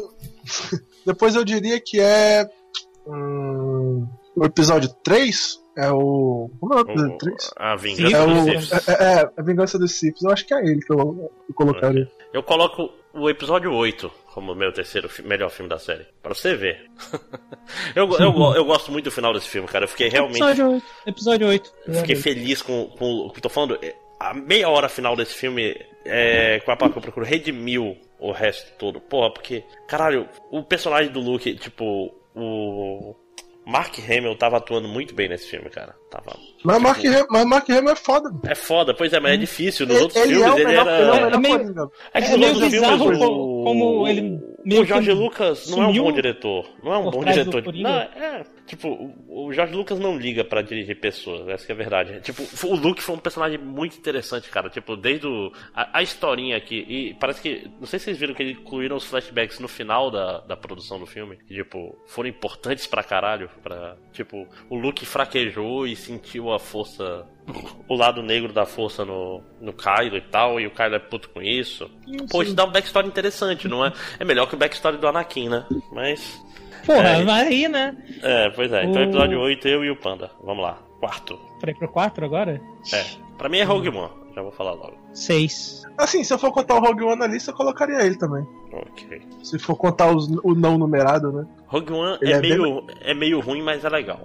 Depois eu diria que é. hum, o episódio 3 é o. Como é o episódio O- 3? a É, Vingança dos o, Siths. é, é, é a Vingança dos Siths. Eu acho que é ele que eu, eu colocaria. Eu coloco o episódio 8 como meu terceiro fi- melhor filme da série. Pra você ver. eu, eu, eu gosto muito do final desse filme, cara. Eu fiquei realmente. Episódio 8. Episódio 8. Fiquei feliz com, com o que tô falando. É, A meia hora final desse filme é com a palavra que eu procuro redimiu o resto todo. Porra, porque, caralho, o personagem do Luke, tipo, o. Mark Hamill tava atuando muito bem nesse filme, cara. Tava. Mas Mark, Ham- mas Mark Hamill é foda. É foda, pois é, mas é difícil. Nos Ele, outros ele filmes é o ele melhor, era. ele é É meio-. É que É nos meio outros bizarro filmes, como- o- como ele o Jorge Lucas não é um bom diretor. Não é um bom diretor. Não, é, tipo, o- Jorge Lucas não liga pra dirigir pessoas, essa que é a verdade. Tipo, o Luke foi um personagem muito interessante, cara. Tipo, desde o, a, a historinha aqui. E parece que. Não sei se vocês viram que eles incluíram os flashbacks no final da, da produção do filme. Que, tipo, foram importantes pra caralho. Pra, tipo, o Luke fraquejou e sentiu a força. O lado negro da força no, no Kylo e tal, e o Kylo é puto com isso. Pô, isso dá um backstory interessante, não é? É melhor que o backstory do Anakin, né? Mas. Porra, É. vai aí, né? É, pois é. Então, O- episódio 8, eu e o Panda. Vamos lá. Quarto. Pra ir pro 4 agora? É. Pra mim é Rogue One. Já vou falar logo. 6. Assim, se eu for contar o Rogue One na lista, eu colocaria ele também. Ok. Se for contar os- o não numerado, né? Rogue One é, é bem- meio, é meio ruim, mas é legal.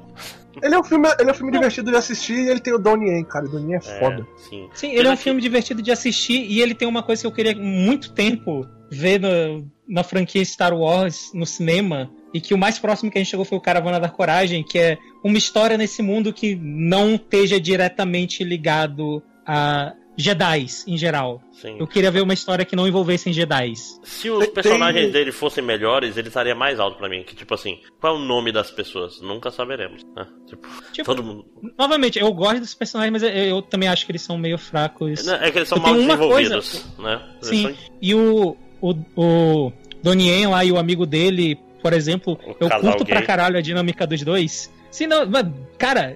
Ele é um filme, ele é um filme divertido de assistir e ele tem o Donnie Yen, cara. O Donnie Yen é É, foda. sim. Sim, ele é um filme divertido de assistir e ele tem uma coisa que eu queria muito tempo ver no- na franquia Star Wars no cinema. E que o mais próximo que a gente chegou foi o Caravana da Coragem, que é uma história nesse mundo que não esteja diretamente ligado a Jedis em geral. sim. Eu queria ver uma história que não envolvesse Jedis. Se os Tem- personagens tem- dele fossem melhores, ele estaria mais alto pra mim. Que tipo assim, qual é o nome das pessoas? Nunca saberemos. Né? Tipo, Tipo, todo mundo. Novamente, eu gosto dos personagens, mas eu, eu também acho que eles são meio fracos. Não, É que eles são Eu mal desenvolvidos, né? Eles Sim. são- E o, o, o Donnie Yen lá e o amigo dele, por exemplo, O eu curto pra gay. caralho a dinâmica dos dois. Sim, não, mas, cara,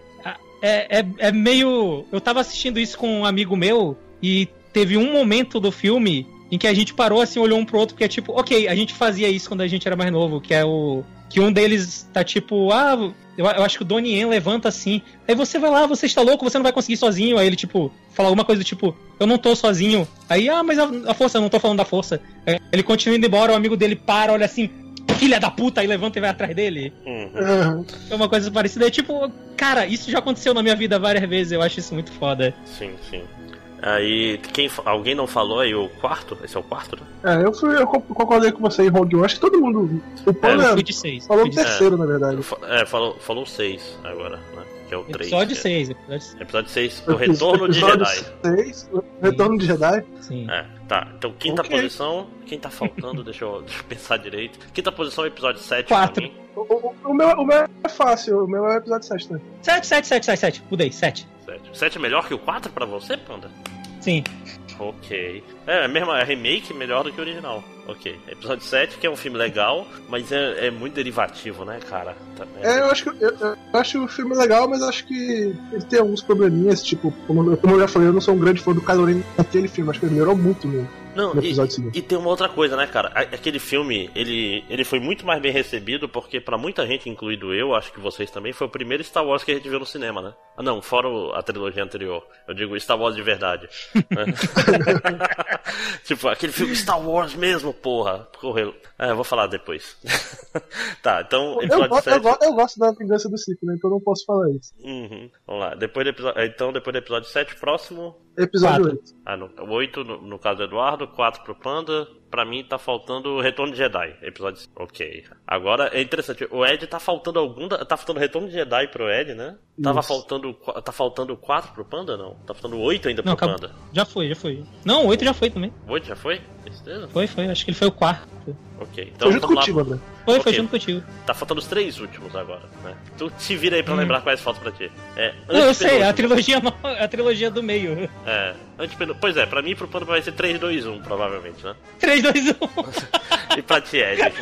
é, é, é meio. Eu tava assistindo isso com um amigo meu e teve um momento do filme em que a gente parou assim, olhou um pro outro, porque é tipo, ok, a gente fazia isso quando a gente era mais novo, que é o. Que um deles tá tipo, ah, eu, eu acho que o Donnie Yen levanta assim. Aí você vai lá, você está louco, você não vai conseguir sozinho. Aí ele, tipo, fala alguma coisa do tipo, eu não tô sozinho. Aí, ah, mas a, a força, eu não tô falando da força. Aí ele continua indo embora, o amigo dele para, olha assim, filha da puta, e levanta e vai atrás dele. Uhum. É uma coisa parecida. É tipo, cara, isso já aconteceu na minha vida várias vezes, eu acho isso muito foda. Sim, sim. Aí, quem, alguém não falou aí o quarto? Esse é o quarto, né? É, eu, fui, eu co- concordei com você em Rogue One. Acho que todo mundo. O Eu de seis. falou de terceiro, na verdade. Fa- É, falou, falou seis agora, né? Que é o três. Episódio que é- 6, episódio 6. Episódio 6, o retorno de Episódio Jedi. seis, o retorno de Jedi. Sim. É, tá. Então, quinta Ok. posição. Quem tá faltando? deixa, eu, deixa eu pensar direito. Quinta posição, episódio 7. Quatro. pra mim. O, o- o meu, o meu é fácil, o meu é episódio 7, né? 7, 7, 7, 7, 7. Mudei, 7. Sete. Sete é melhor que o 4 pra você, Panda? Sim. Ok. É, é mesmo, é remake melhor do que o original. Ok. Episódio 7, que é um filme legal, mas é, é muito derivativo, né, cara? Tá- É, eu acho, que, eu, eu acho o filme legal, mas acho que ele tem alguns probleminhas, tipo, como, como eu já falei, eu não sou um grande fã do Kylo Ren naquele filme, acho que ele melhorou muito no, Não, no e, episódio seguinte. e tem uma outra coisa, né, cara? Aquele filme, ele, ele foi muito mais bem recebido porque, pra muita gente, incluído eu, acho que vocês também, foi o primeiro Star Wars que a gente viu no cinema, né? Ah, não, fora a trilogia anterior. Eu digo Star Wars de verdade. né? tipo, aquele filme Star Wars mesmo, porra. Correu. É, eu vou falar depois. tá, então, Eu, episódio go- 7. eu, eu gosto da vingança do Sith, né? Então eu não posso falar isso. Uhum. Vamos lá. Depois do episódio, então, depois do episódio 7, próximo. Episódio Quatro. 8. Ah, no, 8 no, no caso do Eduardo, 4 pro Panda. Pra mim tá faltando o Retorno de Jedi. Episódio. Ok. Agora é interessante. O Ed tá faltando algum. da- Tá faltando Retorno de Jedi pro Ed, né? Tava Isso. faltando. qu- Tá faltando 4 pro Panda, não? Tá faltando 8 ainda pro Não, acabou. Panda. Já foi, já foi. Não, o 8 já foi também. 8 já foi? Tem certeza? Foi, foi. Acho que ele foi o quarto. Ok. Então Tô junto vamos contigo, lá. André. Foi, Ok. foi junto contigo. Tá faltando os três últimos agora, né? Tu te vira aí pra Hum. lembrar quais faltam pra ti. É, Não, eu sei, a antepenúltimo. trilogia, no- a trilogia do meio. É. Pois é, pra mim pro Panda vai ser 3, 2, 1, provavelmente, né? 3, 2, 1. E pra ti, Ed.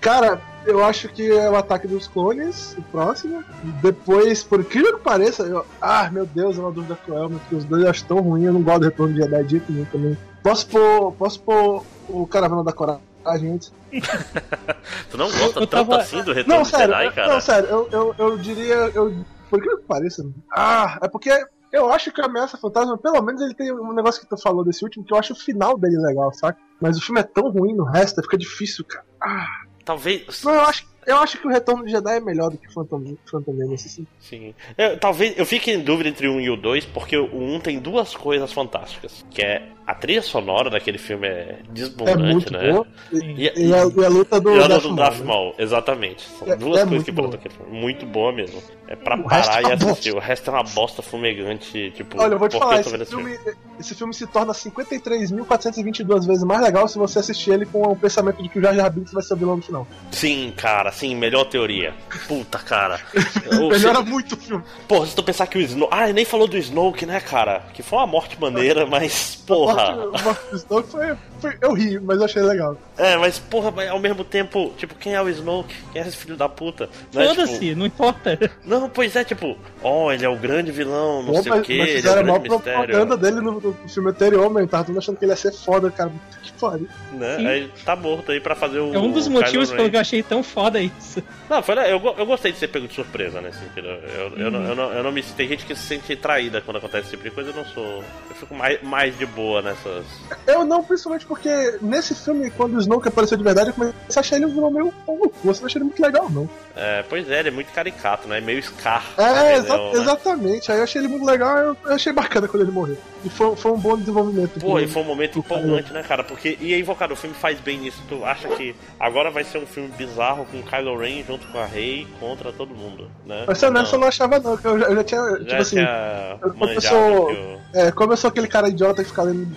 Cara, eu acho que é o Ataque dos Clones, o próximo. Depois, por incrível que pareça, eu, ah, meu Deus, é uma dúvida cruel, porque os dois eu acho tão ruim, eu não gosto do Retorno de Jedi também. Posso pôr, posso pôr o Caravana da Coragem antes? tu não gosta Eu tanto tava- assim do Retorno Não, de sério, Jedi, cara? não, sério, eu, eu, eu diria, eu, por que pareça, ah, é porque eu acho que a Ameaça Fantasma, pelo menos ele tem um negócio que tu falou desse último, que eu acho o final dele legal, saca? Mas o filme é tão ruim no resto, fica difícil, cara. Ah, Talvez. não, eu acho, eu acho que o Retorno de Jedi é melhor do que Phantom, Phantom Menace, assim. Sim. Eu, talvez eu fique em dúvida entre o 1 e o 2, porque o 1 tem duas coisas fantásticas. Que é a trilha sonora daquele filme é É desbundante, muito né? boa. E, E, e a, e a luta do e a Darth do Maul, Darth né? Maul, exatamente. São É- duas é coisas que botam boa. aquele filme. Muito boa mesmo. É pra O parar é e assistir. bosta. O resto é uma bosta fumegante, tipo. Olha, eu vou te falar, esse filme, esse filme se torna 53.422 vezes mais legal se você assistir ele com o pensamento de que o Jar Jar Binks vai ser o vilão no final. Sim, cara, sim, melhor teoria. Puta, cara. Melhora se- muito o filme. Porra, se tu pensar que o Snoke. Ah, ele nem falou do Snoke, né, cara? Que foi uma morte maneira, mas, porra. O Mark Snoke foi, foi- Eu ri, mas eu achei legal. É, mas, porra, mas ao mesmo tempo, tipo, quem é o Snoke? Quem é esse filho da puta? Né, Foda-se, tipo, não importa. não, pois é, tipo, ó, ele é o grande vilão, não Pô, sei o mas, que, mas ele é o fizeram mal grande mistério. propaganda dele no, no filme anterior, man. Tava todo mundo achando que ele ia ser foda, cara. Que foda. Né? Sim. Aí tá morto aí pra fazer o. É um dos o motivos Kylo pelo que eu achei tão foda isso. Não, foi, eu, eu gostei de ser pego de surpresa nesse sentido. Eu, eu, não, eu, não, eu não me. Tem gente que se sente traída quando acontece esse tipo de coisa, eu não sou. Eu fico mais, mais de boa nessas. Eu não, principalmente porque nesse filme, quando o Snoke apareceu de verdade, eu comecei a achar ele um vilão meio pau no cu. Você não achei ele muito legal, não. É, pois é, ele é muito caricato, né? Meio Scar. É, exa- né? exatamente. Aí eu achei ele muito legal, eu, eu achei bacana quando ele morreu. E foi, foi um bom desenvolvimento. Pô, e foi um momento empolgante, né, cara? Porque. E aí, Invocado, o filme faz bem nisso. Tu acha que agora vai ser um filme bizarro com Kylo Ren junto com a Rey contra todo mundo, né? Mas nessa eu não achava, não, eu já, eu já tinha. Já tipo assim, tinha eu- eu- que o- é, como eu sou aquele cara idiota que fica lendo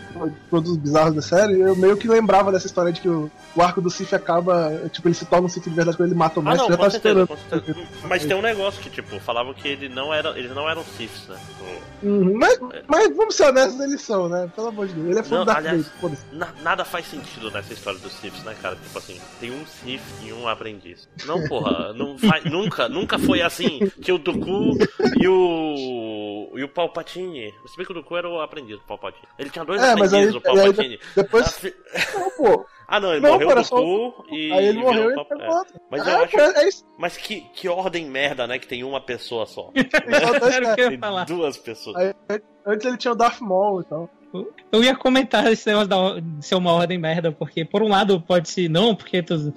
produtos bizarros da série, eu meio que lembrava dessa história de que o, o arco do Sif acaba. Tipo, ele se torna um Sif de verdade quando ele mata o Ah, mestre. não, eu já tava certeza, esperando. Mas tem um negócio que, tipo, falavam que ele não era, eles não eram Siths, né? Uhum, mas, mas vamos ser honestos, eles são, né? Pelo amor de Deus. Ele é fã Não, do Darth aliás- Vader, foda-se. na- nada faz sentido nessa história dos Siths, né, cara? Tipo assim, tem um Sith e um aprendiz. Não, porra, não vai, nunca, nunca foi assim que o Dooku e o e o Palpatine, se bem que o Dooku era o aprendiz do Palpatine. Ele tinha dois É, mas aí, aí depois. Ah, fi- Não, pô. Ah, não, ele Não, morreu cara, Dooku e Aí ele morreu e pegou é. Mas é, eu acho, é mas que, que ordem merda, né, que tem uma pessoa só. Só dois Era o que eu ia Tem falar. duas pessoas. Aí- Antes ele tinha o Darth Maul e tal. Eu ia comentar esse negócio da- de ser uma ordem merda, porque por um lado pode ser não, porque tu-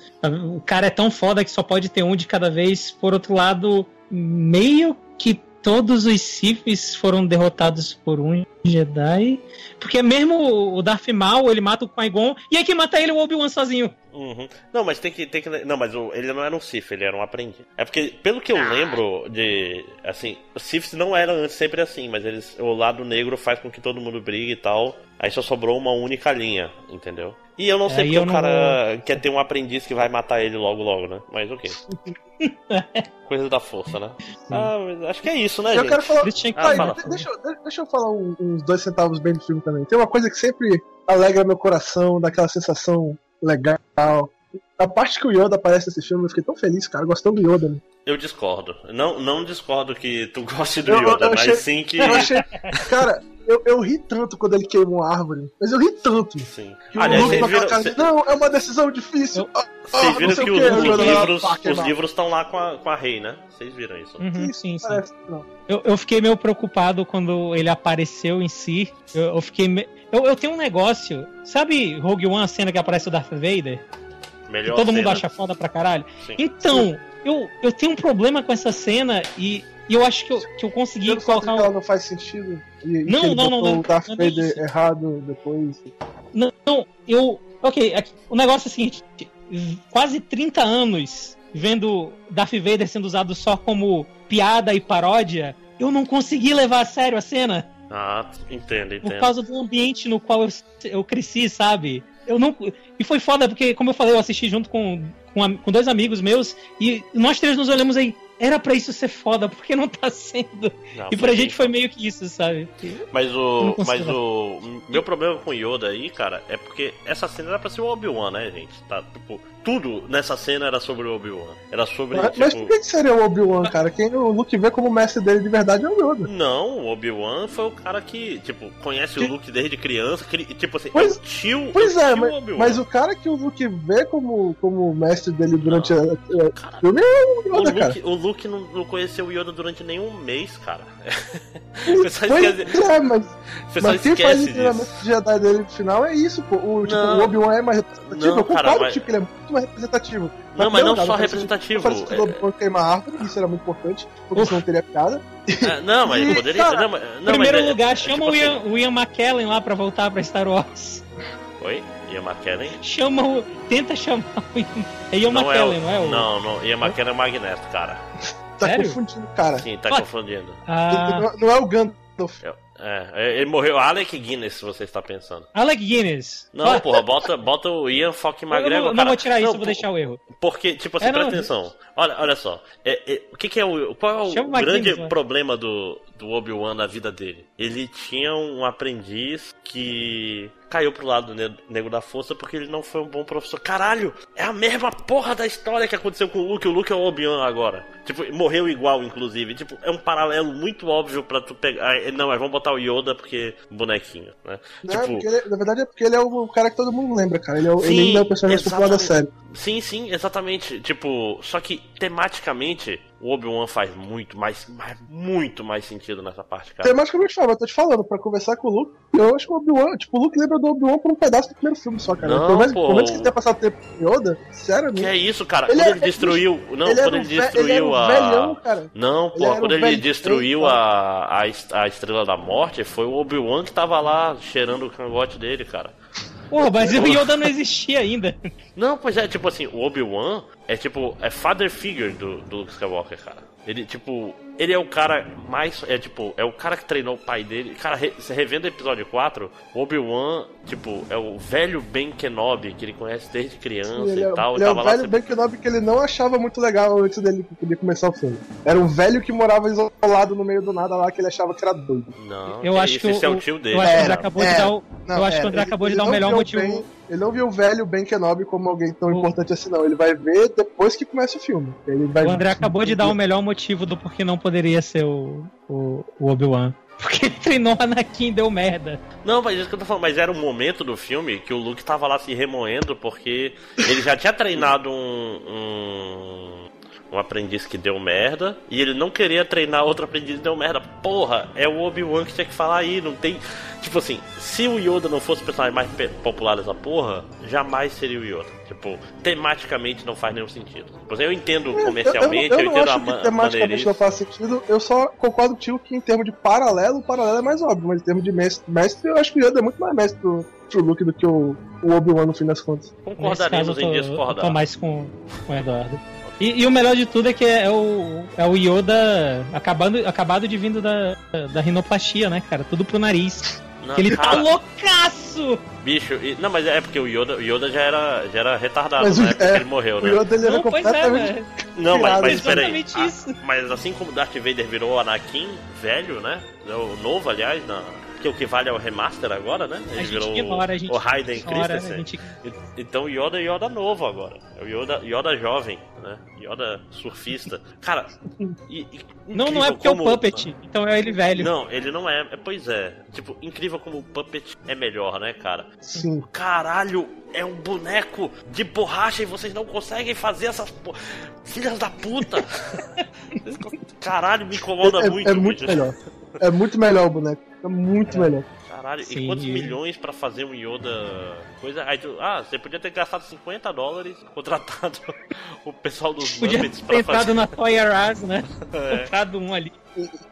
o cara é tão foda que só pode ter um de cada vez. Por outro lado, meio que todos os Siths foram derrotados por um Jedi. Porque mesmo o Darth Maul, ele mata o Qui-Gon, e aí quem mata ele é o Obi-Wan sozinho. Uhum. Não, mas tem que, tem que. Não, mas o- ele não era um Sith, ele era um aprendiz. É porque, pelo que eu lembro de. Assim, os Siths não eram antes sempre assim, mas eles. O lado negro faz com que todo mundo brigue e tal. Aí só sobrou uma única linha, entendeu? E eu não sei Aí porque o não cara quer ter um aprendiz que vai matar ele logo logo, né? Mas ok. Coisa da força, né? Ah, mas acho que é isso, né, eu gente? quero falar. Tinham que Ah, fala. de- deixa, eu- de- deixa eu falar uns dois centavos bem do filme também. Tem uma coisa que sempre alegra meu coração, dá aquela sensação legal. A parte que o Yoda aparece nesse filme, eu fiquei tão feliz, cara, gostando do Yoda. Né? Eu discordo. Não, não discordo que tu goste do Eu- eu Yoda, achei- mas sim que. Eu achei. Cara, eu, eu ri tanto quando ele queimou a árvore. Mas eu ri tanto. Sim. Que o Aliás, Luke viram, cara de, Não, é uma decisão difícil. Eu- Ah, vocês ah, viram que os, Yoda, livros os livros estão lá com a, com a Rei, né? Vocês viram isso? Uhum, sim, sim. parece. Eu, eu fiquei meio preocupado quando ele apareceu em si. Eu, eu fiquei. me- Eu, eu tenho um negócio. Sabe Rogue One, a cena que aparece o Darth Vader? Que Melhor todo mundo cena. acha foda pra caralho? Sim. Então, eu, eu tenho um problema com essa cena e, e eu acho que eu, que eu consegui Pelo colocar. que um- ela não faz sentido. E, Não, não, não, não, o Darth não é Vader isso. errado depois. Não, não, eu. Ok, aqui- o negócio é o seguinte: quase 30 anos vendo Darth Vader sendo usado só como piada e paródia, eu não consegui levar a sério a cena. Ah, entendo, Por entendo. causa do ambiente no qual eu, eu cresci, sabe? Eu não. E foi foda, porque, como eu falei, eu assisti junto com, com, com dois amigos meus, e nós três nos olhamos aí. Era pra isso ser foda, porque não tá sendo. Não, e pra gente foi meio que isso, sabe? Mas o. não Mas o. Meu problema com o Yoda aí, cara, é porque essa cena era pra ser o Obi-Wan, né, gente? Tá, tipo, tudo nessa cena era sobre o Obi-Wan. Era sobre. Mas, tipo... mas por que seria o Obi-Wan, cara? Quem o Luke vê como mestre dele de verdade é o Yoda. Não, o Obi-Wan foi o cara que, tipo, conhece o Que- Luke desde criança. Que, tipo assim, Pois- é o tio. Pois o é, tio mas, Obi-Wan. mas o cara que o Luke vê como, como mestre dele durante a- a- Cara, o filme é o o Yoda, cara. Luke, o Luke não, não conheceu o Yoda durante nenhum mês, cara. O pessoal esquece, é, mas, o pessoal mas quem faz o treinamento disso. de Jedi dele no final é isso, pô. O, tipo, Não. o Obi-Wan é mais representativo. Não, eu concordo cara, mas- tipo, que ele é muito mais representativo. Não, mas não cara, só representativo. Falei assim, o Obi-Wan queima a árvore, isso era muito importante, porque senão teria piada. É, não, mas E, poderia. cara, não, mas- não, Primeiro mas é- lugar, é chama tipo o, Ian, assim- o Ian McKellen lá pra voltar pra Star Wars. Oi? Ian McKellen? Chama o. Tenta chamar o Ian. É Ian Não é McKellen, o, não é o. Não, não. Ian McKellen é o Magneto, cara. Tá Sério? confundindo, cara. Sim, tá Ah. confundindo. Ah, Não, não é o Gandalf. É, ele morreu Alec Guinness, se você está pensando. Alec Guinness. Não, Fala- porra, bota, bota o Ian Fock Eu McGregor, não, não vou tirar isso, Não, eu vou deixar o erro. Porque, tipo assim, É, presta atenção. Olha, olha só. É, é, o que, que é o. Qual é o Chama o grande vai. problema do, do Obi-Wan na vida dele? Ele tinha um aprendiz que caiu pro lado do da força porque ele não foi um bom professor. Caralho! É a mesma porra da história que aconteceu com o Luke. O Luke é o Obi-Wan agora. Tipo, morreu igual, inclusive. Tipo, é um paralelo muito óbvio pra tu pegar. Ah, Não, mas vamos botar o Yoda porque bonequinho, né? Não, tipo, ele- na verdade é porque ele é o cara que todo mundo lembra, cara. Ele, é o- Sim, ele é o personagem mais popular da série. exatamente. Sim, sim, exatamente. Tipo, só que tematicamente o Obi-Wan faz muito mais, mais, muito mais sentido nessa parte, cara. Tematicamente fala, eu tô te falando, pra conversar com o Luke, eu acho que o Obi-Wan, tipo, o Luke lembra do Obi-Wan por um pedaço do primeiro filme só, cara. Não, pelo, menos, pô. menos que ele tenha passado tempo com Yoda, sério, Que né? é isso, cara? Ele quando é- ele destruiu. Não, ele quando ele ele destruiu a. velhão, cara. Não, Ele pô, quando ele destruiu a, a, a Estrela da Morte, foi o Obi-Wan que tava lá cheirando o cangote dele, cara. Porra, mas o Yoda não existia ainda. Não, pois é, tipo assim, o Obi-Wan é tipo, é father figure do, do Luke Skywalker, cara. Ele, tipo, ele é o cara mais. É tipo, é o cara que treinou o pai dele. Cara, re, você revendo o episódio 4, o Obi-Wan, tipo, é o velho Ben Kenobi que ele conhece desde criança ele e é, tal. ele é o velho sempre- Ben Kenobi que ele não achava muito legal antes dele poder começar o filme. Era um velho que morava isolado no meio do nada lá, que ele achava que era doido. Não, Eu que acho isso, que esse é o- o tio dele. Eu acho que o André acabou de era. dar o. Não, acho que o André acabou de dar o melhor motivo. Ben- ele não viu o velho Ben Kenobi como alguém tão O- importante assim, não. Ele vai ver depois que começa o filme. Ele vai O André acabou de dar o melhor motivo do porquê não poderia ser o, o, o Obi-Wan. Porque ele treinou Anakin deu merda. Não, mas isso que eu tô falando, mas era um momento do filme que o Luke tava lá se remoendo porque ele já tinha treinado um, um, um aprendiz que deu merda e ele não queria treinar outro aprendiz que deu merda. Porra, é o Obi-Wan que tinha que falar aí, não tem. Tipo assim, se o Yoda não fosse o personagem mais popular dessa porra, jamais seria o Yoda. Tipo, tematicamente não faz nenhum sentido. Tipo assim, eu entendo comercialmente, eu, eu, eu, não entendo a acho ma- que tematicamente não faz sentido. Eu só concordo contigo que em termos de paralelo, o paralelo é mais óbvio. Mas em termos de mestre, mestre eu acho que o Yoda é muito mais mestre pro, pro Luke do que o, o Obi-Wan no fim das contas. Caso, Concordaremos eu tô, em eu discordar. tô mais com, com o Eduardo. E, e o melhor de tudo é que é o, é o Yoda acabando, acabado de vindo da, da rinoplastia, né, cara? Tudo pro nariz. Não, Que ele cara, tá loucaço! Bicho, e- não, mas é porque o Yoda, o Yoda já era, já era retardado Mas na o- época é, que ele morreu, O né? Yoda ele era Não, pois é, completamente. velho. Não, mas, mas peraí. Exatamente Ah, mas assim como Darth Vader virou o Anakin velho, né? O novo, aliás, na... porque o que vale é o remaster agora, né? A Ele gente virou ignora, a gente o ignora, a Christensen. gente... Então o Yoda é Yoda novo agora. É o Yoda, Yoda jovem, né? Yoda surfista. Cara, e, e Não, não é porque é o como- Puppet, então é ele velho. Não, ele não é. é. Pois é. Tipo, incrível como o Puppet é melhor, né, cara? Sim. Caralho, é um boneco de borracha e vocês não conseguem fazer essas po... filhas da puta. Caralho, me incomoda É, muito. é muito bicho. melhor. É muito melhor o boneco. É muito melhor. Caralho, Sim, e quantos e- milhões pra fazer um Yoda coisa? Aí tu, ah, você podia ter gastado 50 dólares, contratado o pessoal dos Podia Muppets ter pra entrado fazer. na Toy Us, né? É. Comprado um ali.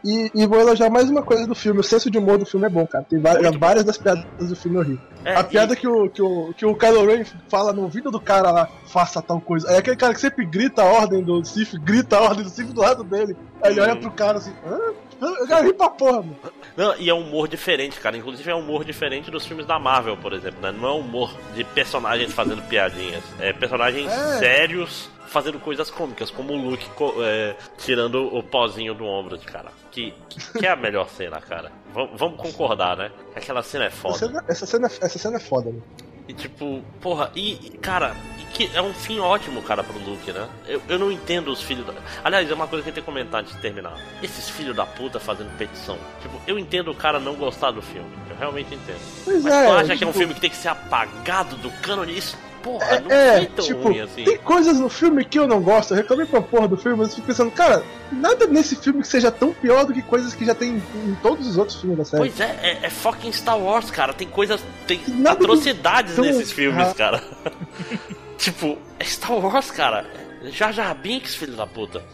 E, e vou elogiar mais uma coisa do filme. O senso de humor do filme é bom, cara. Tem várias, Muito bom. várias das piadas do filme eu ri. É, A e- piada que, o, que, o, que o Kylo Ren fala no ouvido do cara lá, faça tal coisa. É aquele cara que sempre grita a ordem do Sif, grita a ordem do Sif do lado dele. Aí ele Hum. olha pro cara assim, hã? Eu quero rir pra porra, mano. Não, e é um humor diferente, cara. Inclusive é um humor diferente dos filmes da Marvel, por exemplo, né? Não é um humor de personagens fazendo piadinhas. É personagens É. sérios fazendo coisas cômicas, como o Luke é, tirando o pozinho do ombro de cara. Que, que, é a melhor cena, cara. Vam- vamos concordar, né? Aquela cena é Essa foda. cena, essa, cena, essa cena é foda, né? E tipo, porra, e, e, cara, e que é um fim ótimo, cara, pro Luke, né? Eu, eu não entendo os filhos da. Aliás, é uma coisa que eu tenho que comentar antes de terminar. Esses filhos da puta fazendo petição. Tipo, eu entendo o cara não gostar do filme. Eu realmente entendo. Pois Mas é. tu acha que é um tipo, filme que tem que ser apagado do cânone? Isso, porra, não É, foi tão tipo, ruim assim. tem coisas no filme que eu não gosto. Eu reclamei pra porra do filme, mas eu fico pensando, cara, nada nesse filme que seja tão pior do que coisas que já tem em, em todos os outros filmes da série. Pois é, é, é fucking Star Wars, cara. Tem coisas. Tem Nada atrocidades tão nesses filmes, errado. cara. tipo, é Star Wars, cara. Jar Jar Binks, filho da puta.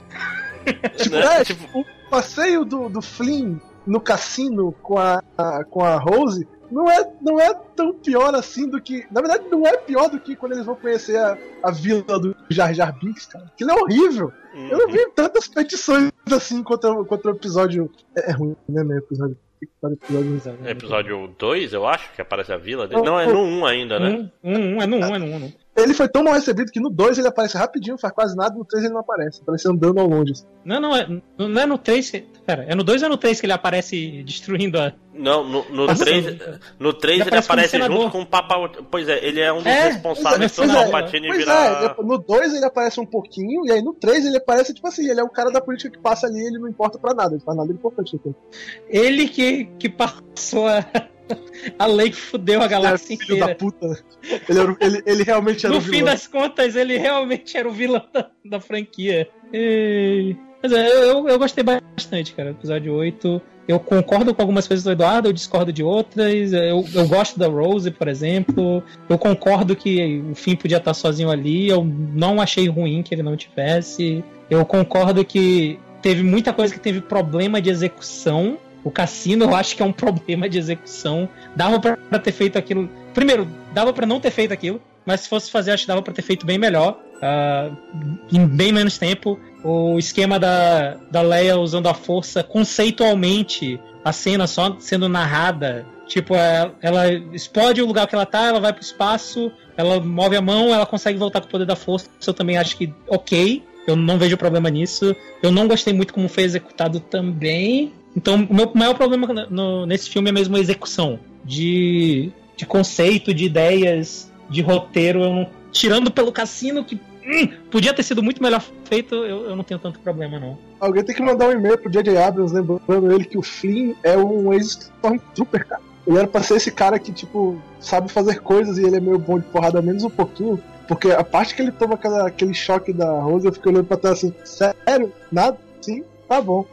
Tipo, Né? é, Tipo, o passeio do, do Flynn no cassino com a, a- com a Rose não é, não é tão pior assim do que. Na verdade, não é pior do que quando eles vão conhecer a, a vila do Jar Jar Binks, cara. Aquilo é horrível. Eu não vi tantas petições assim contra, contra o episódio. É, é ruim, né, né? Episódio. episódio Episódio 2, eu acho, que aparece a vila dele. Não, é no 1 ainda, né? Um, um, um, é no um, é no um. no um. Ele foi tão mal recebido que no 2 ele aparece rapidinho, faz quase nada, no 3 ele não aparece. Aparece andando ao longe. assim. Não, não, é, não é no 3 que. Pera, é no 2 ou é no 3 que ele aparece destruindo a. Não, no, no Nossa, 3, ele- no 3 ele ele aparece aparece junto com o Papa. Pois é, ele é um dos É, responsáveis pelo é, é. Palpatine Pois virar. é, no 2 ele aparece um pouquinho, e aí no 3 ele aparece, tipo assim, ele é um cara da política que passa ali ele não importa pra nada, ele faz nada importante. Assim. Ele que, que passou a, a lei que fudeu a galáxia filho da inteira. puta. Ele, era o- ele, ele realmente era No o fim vilão. das contas, ele realmente era o vilão da, da franquia. E... Mas é, eu, eu, eu gostei bastante, cara. Episódio 8. Eu concordo com algumas coisas do Eduardo, eu discordo de outras. Eu, eu gosto da Rose, por exemplo. Eu concordo que o Finn podia estar sozinho ali. Eu não achei ruim que ele não tivesse. Eu concordo que teve muita coisa que teve problema de execução. O cassino eu acho que é um problema de execução. Dava pra ter feito aquilo. Primeiro, dava pra não ter feito aquilo. Mas se fosse fazer, acho que dava pra ter feito bem melhor. ah, em bem menos tempo. O esquema da, da Leia usando a força conceitualmente, a cena só sendo narrada. Tipo, é- ela explode o lugar que ela tá, ela vai pro espaço, ela move a mão, ela consegue voltar com o poder da força. Isso eu também acho que ok. Eu não vejo problema nisso. Eu não gostei muito como foi executado também. Então, o meu maior problema no- nesse filme é mesmo a execução. De, de conceito, de ideias, de roteiro. Não- tirando pelo cassino, que hum, podia ter sido muito melhor feito, eu, eu não tenho tanto problema, não. Alguém tem que mandar um e-mail pro J.J. Abrams lembrando ele que o Flynn é um ex-Stormtrooper, cara. Ele era pra ser esse cara que, tipo, sabe fazer coisas e ele é meio bom de porrada, menos um pouquinho. Porque a parte que ele toma aquela- aquele choque da Rose, eu fiquei olhando pra trás assim, sério? Nada? Sim? Tá bom.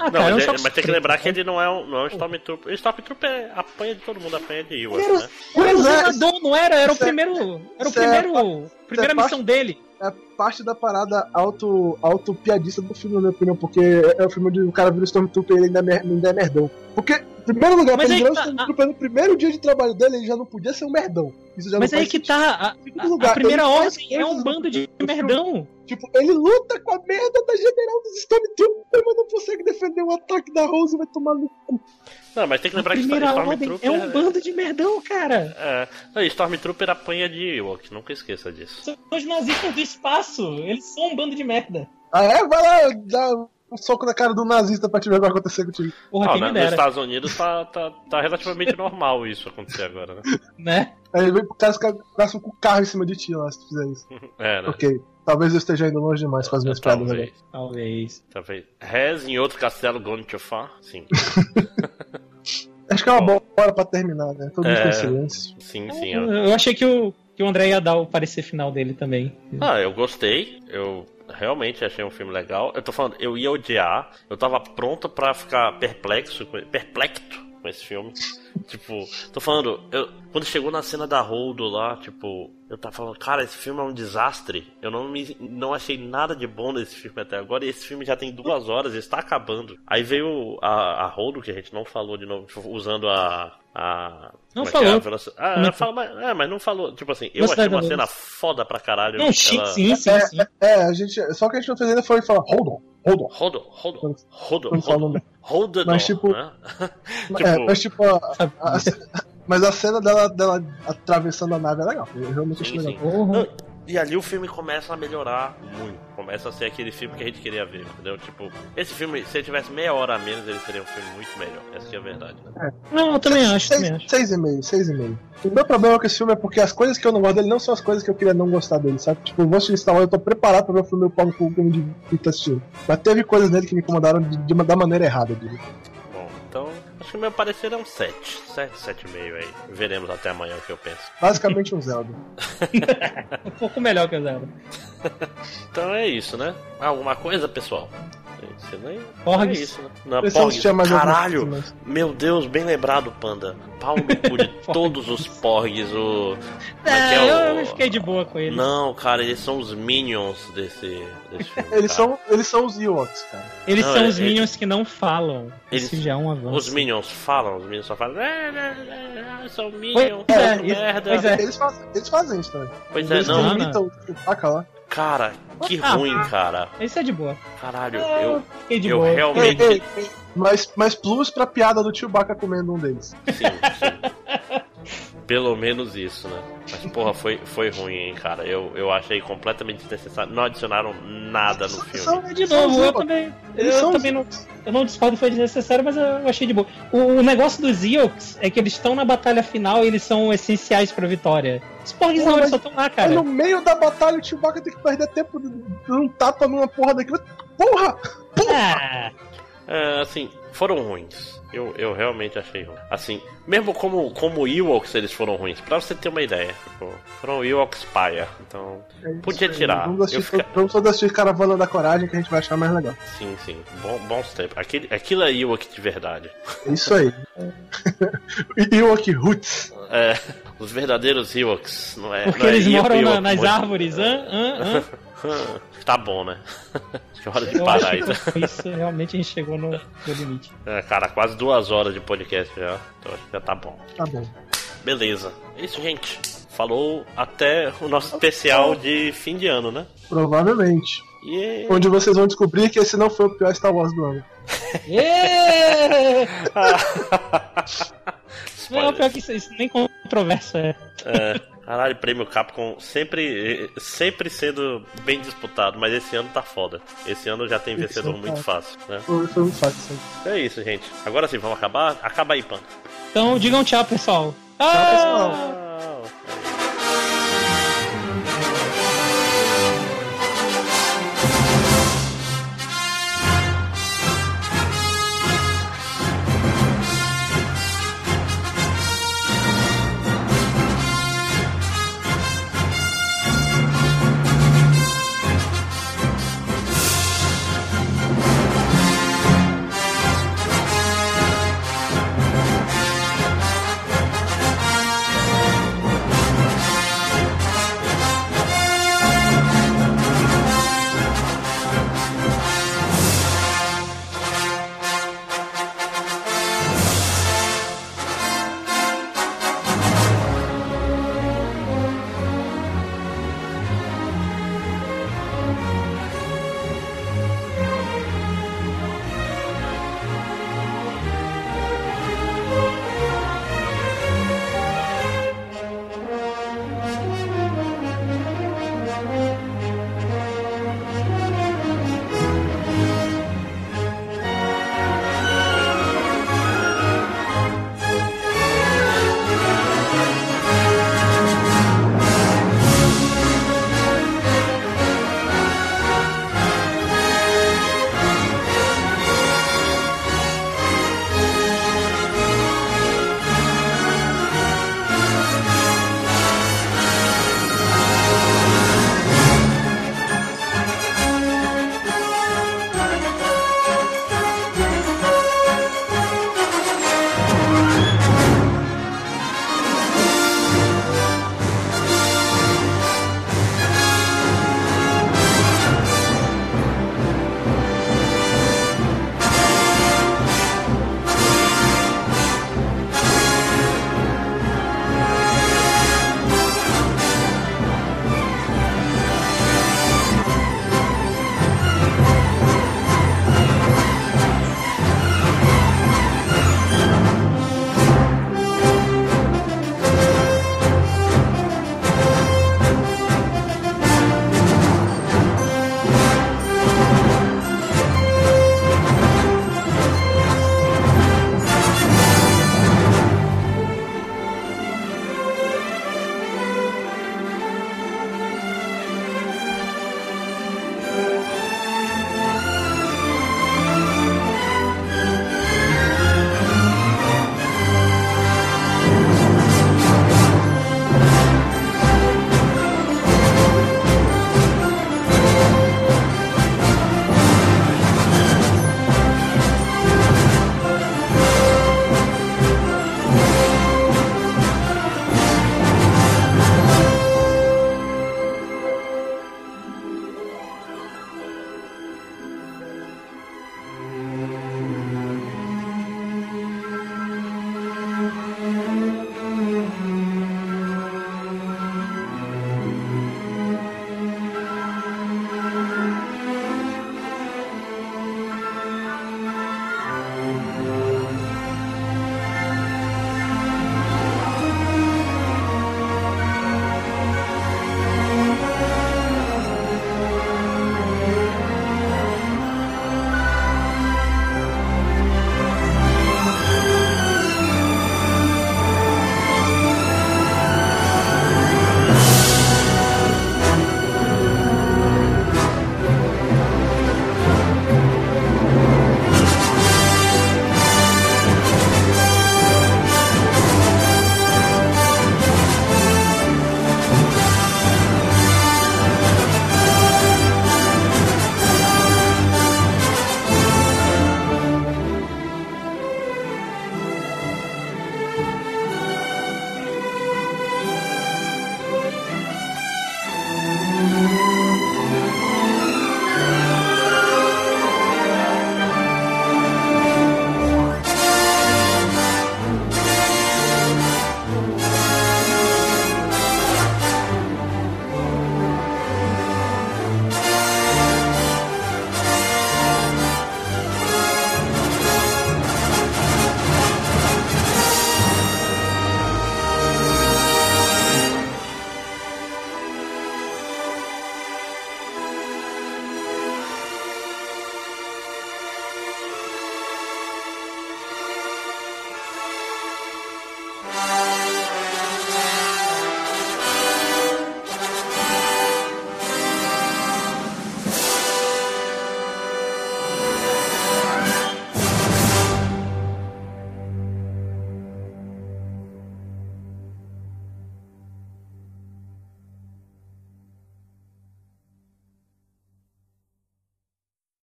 Ah, Não, cara, é mas, é- mas tem que lembrar né? que ele não é um, não é um Stormtrooper. O Stormtrooper é- apanha de todo mundo, apanha de Era- né? Era o senador, não era? Era o é- primeiro. Era o é primeiro. Primeira é parte- missão dele. é parte da parada auto, auto piadista do filme, na minha opinião, porque é o filme onde o cara vira o Stormtrooper e ele ainda é, mer- ainda é merdão. Porque, em primeiro lugar, Mas pra ele aí virar tá- Stormtrooper no primeiro dia de trabalho dele, ele já não podia ser um merdão. Isso já Mas não aí que sentido. tá. A, Segundo a- a lugar, primeira ordem é um bando de merdão. Tipo, ele luta com a merda da general dos Stormtroopers, mas não consegue defender o ataque da Rose e vai tomar no cu. Não, mas tem que A lembrar que primeira ordem Stormtrooper. é um bando de merdão, cara. É, não, Stormtrooper apanha de Ewok, nunca esqueça disso. São os nazistas do espaço. Eles são um bando de merda. Ah, é? Vai lá, dá um soco na cara do nazista pra te ver o que vai acontecer contigo. Porra, Ah, quem né, nos. Estados Unidos tá, tá, tá relativamente normal isso acontecer agora, né? Né? Aí ele vem pro cara e os caras com o carro em cima de ti lá, se tu fizer isso. É, né? Ok. Talvez eu esteja indo longe demais com as minhas piadas agora. Talvez, Talvez. talvez. Rez em outro castelo far? Sim. Acho que é uma boa hora pra terminar, né? Todo mundo É. com silêncio. Sim, sim. Eu, eu- achei que o, que o André ia dar o parecer final dele também. Ah, eu gostei. Eu realmente achei um filme legal. Eu tô falando, eu ia odiar. Eu tava pronto pra ficar perplexo, perplexo com esse filme. tipo, tô falando, eu, quando chegou na cena da Holdo lá, tipo, eu tava falando, cara, esse filme é um desastre. Eu não, me, não achei nada de bom nesse filme até agora. E esse filme já tem duas horas, está acabando. Aí veio a, a Holdo, que a gente não falou de novo, usando a. a Não é é? falou. A veloci- Ah, fala, mas, é, mas não falou. Tipo assim, eu achei Velocidade uma cena foda pra caralho. Não, sim, ela- sim, sim, É, sim. É, a gente. Só que a gente não fez ainda foi falar, hold on, hold on. Hold on, hold on, hold on, hold on, nome. hold the Mas, tipo, né? É, Tipo- mas tipo, a, a- a- mas a cena dela, dela atravessando a nave é legal. Eu realmente achei legal. sim. Não, E ali o filme começa a melhorar muito. Começa a ser aquele filme que a gente queria ver, entendeu? Tipo, esse filme, se ele tivesse meia hora a menos, ele seria um filme muito melhor. Essa que é a verdade, né? Não, eu também acho, seis, também acho. Seis e meio, seis e meio. O meu problema com esse filme é porque as coisas que eu não gosto dele não são as coisas que eu queria não gostar dele, sabe? Tipo, eu vou assistir Star Wars, eu tô preparado pra ver o filme do Paulo que eu me divirto assistindo. Mas teve coisas nele que me incomodaram de, de, da maneira errada, eu diria. Bom, então, acho que o meu parecer é um 7. 7, 7,5 aí. Veremos até amanhã o que eu penso. Basicamente um Zelda. um pouco melhor que o Zelda. então é isso, né? Alguma coisa, pessoal? Você nem... Porgs. É isso, né? Porgs. Caralho! mas- Meu Deus, bem lembrado, Panda. Pau no cu de todos os Porgs, o... É É, é eu o... fiquei de boa com ele. Não, cara, eles são os minions desse, desse filme. Eles cara. são, eles são os Ewoks, cara. Eles Não, são é- os é- Minions que não falam. Eles- Isso já é um avanço. Os minions falam, os minions só falam. "É, é, é, é, São minions, é, merda. pois é. Eles fazem, eles fazem isso também. Pois é, eles não. não. imitam o Chewbacca lá. Cara, que Ah, ruim, cara. Isso é de boa. Caralho, É, eu. Fiquei de eu boa. Realmente. ei, ei. Mas, mas plus pra piada do Chewbacca comendo um deles. Sim, sim. Pelo menos isso, né? Mas, porra, foi, foi ruim, hein, cara. Eu, eu achei completamente desnecessário. Não adicionaram nada no filme. São- De novo, eu também. Eu também não, eu não discordo, foi desnecessário, mas eu achei de boa. O, o negócio dos Ewoks é que eles estão na batalha final e eles são essenciais pra vitória. Os Porgs não, eles mas- só estão lá, cara. no meio da batalha o Chewbacca tem que perder tempo dando um tapa numa porra daquilo. Porra! Ah, É, assim, foram ruins. Eu, eu realmente achei ruim. Assim, mesmo como, como Ewoks eles foram ruins, pra você ter uma ideia. Tipo, foram Ewoks paia. Então, É Podia tirar. Vamos assistir, fica- vamos todos assistir Caravana da Coragem que a gente vai achar mais legal. sim, sim. Bom, bons tempos. Aquele, aquilo é Ewok de verdade. É isso aí. Ewok Roots. É, os verdadeiros Ewoks. Não é, porque não é eles Ewok, moram na- Ewok, nas muito- árvores. Hã? Hã? Hã? Tá bom, né? Que hora de Eu parar que isso realmente a gente chegou no, no limite. É, cara, quase duas horas de podcast já. Então acho que já tá bom. Tá bom. Beleza. É isso, gente. Falou até o nosso especial de fim de ano, né? Provavelmente. E Onde vocês vão descobrir que esse não foi o pior Star Wars do ano. Êêêê! Não, Spoiler. pior que isso, isso nem controverso é. É, caralho, prêmio Capcom sempre, sempre sendo bem disputado, mas esse ano tá foda. Esse ano já tem vencedor muito tá. fácil, né? Foi, fato isso aí. É isso, gente. Agora sim, vamos acabar? Acaba aí, Panda. Então digam tchau, pessoal. Tchau, pessoal. Ah!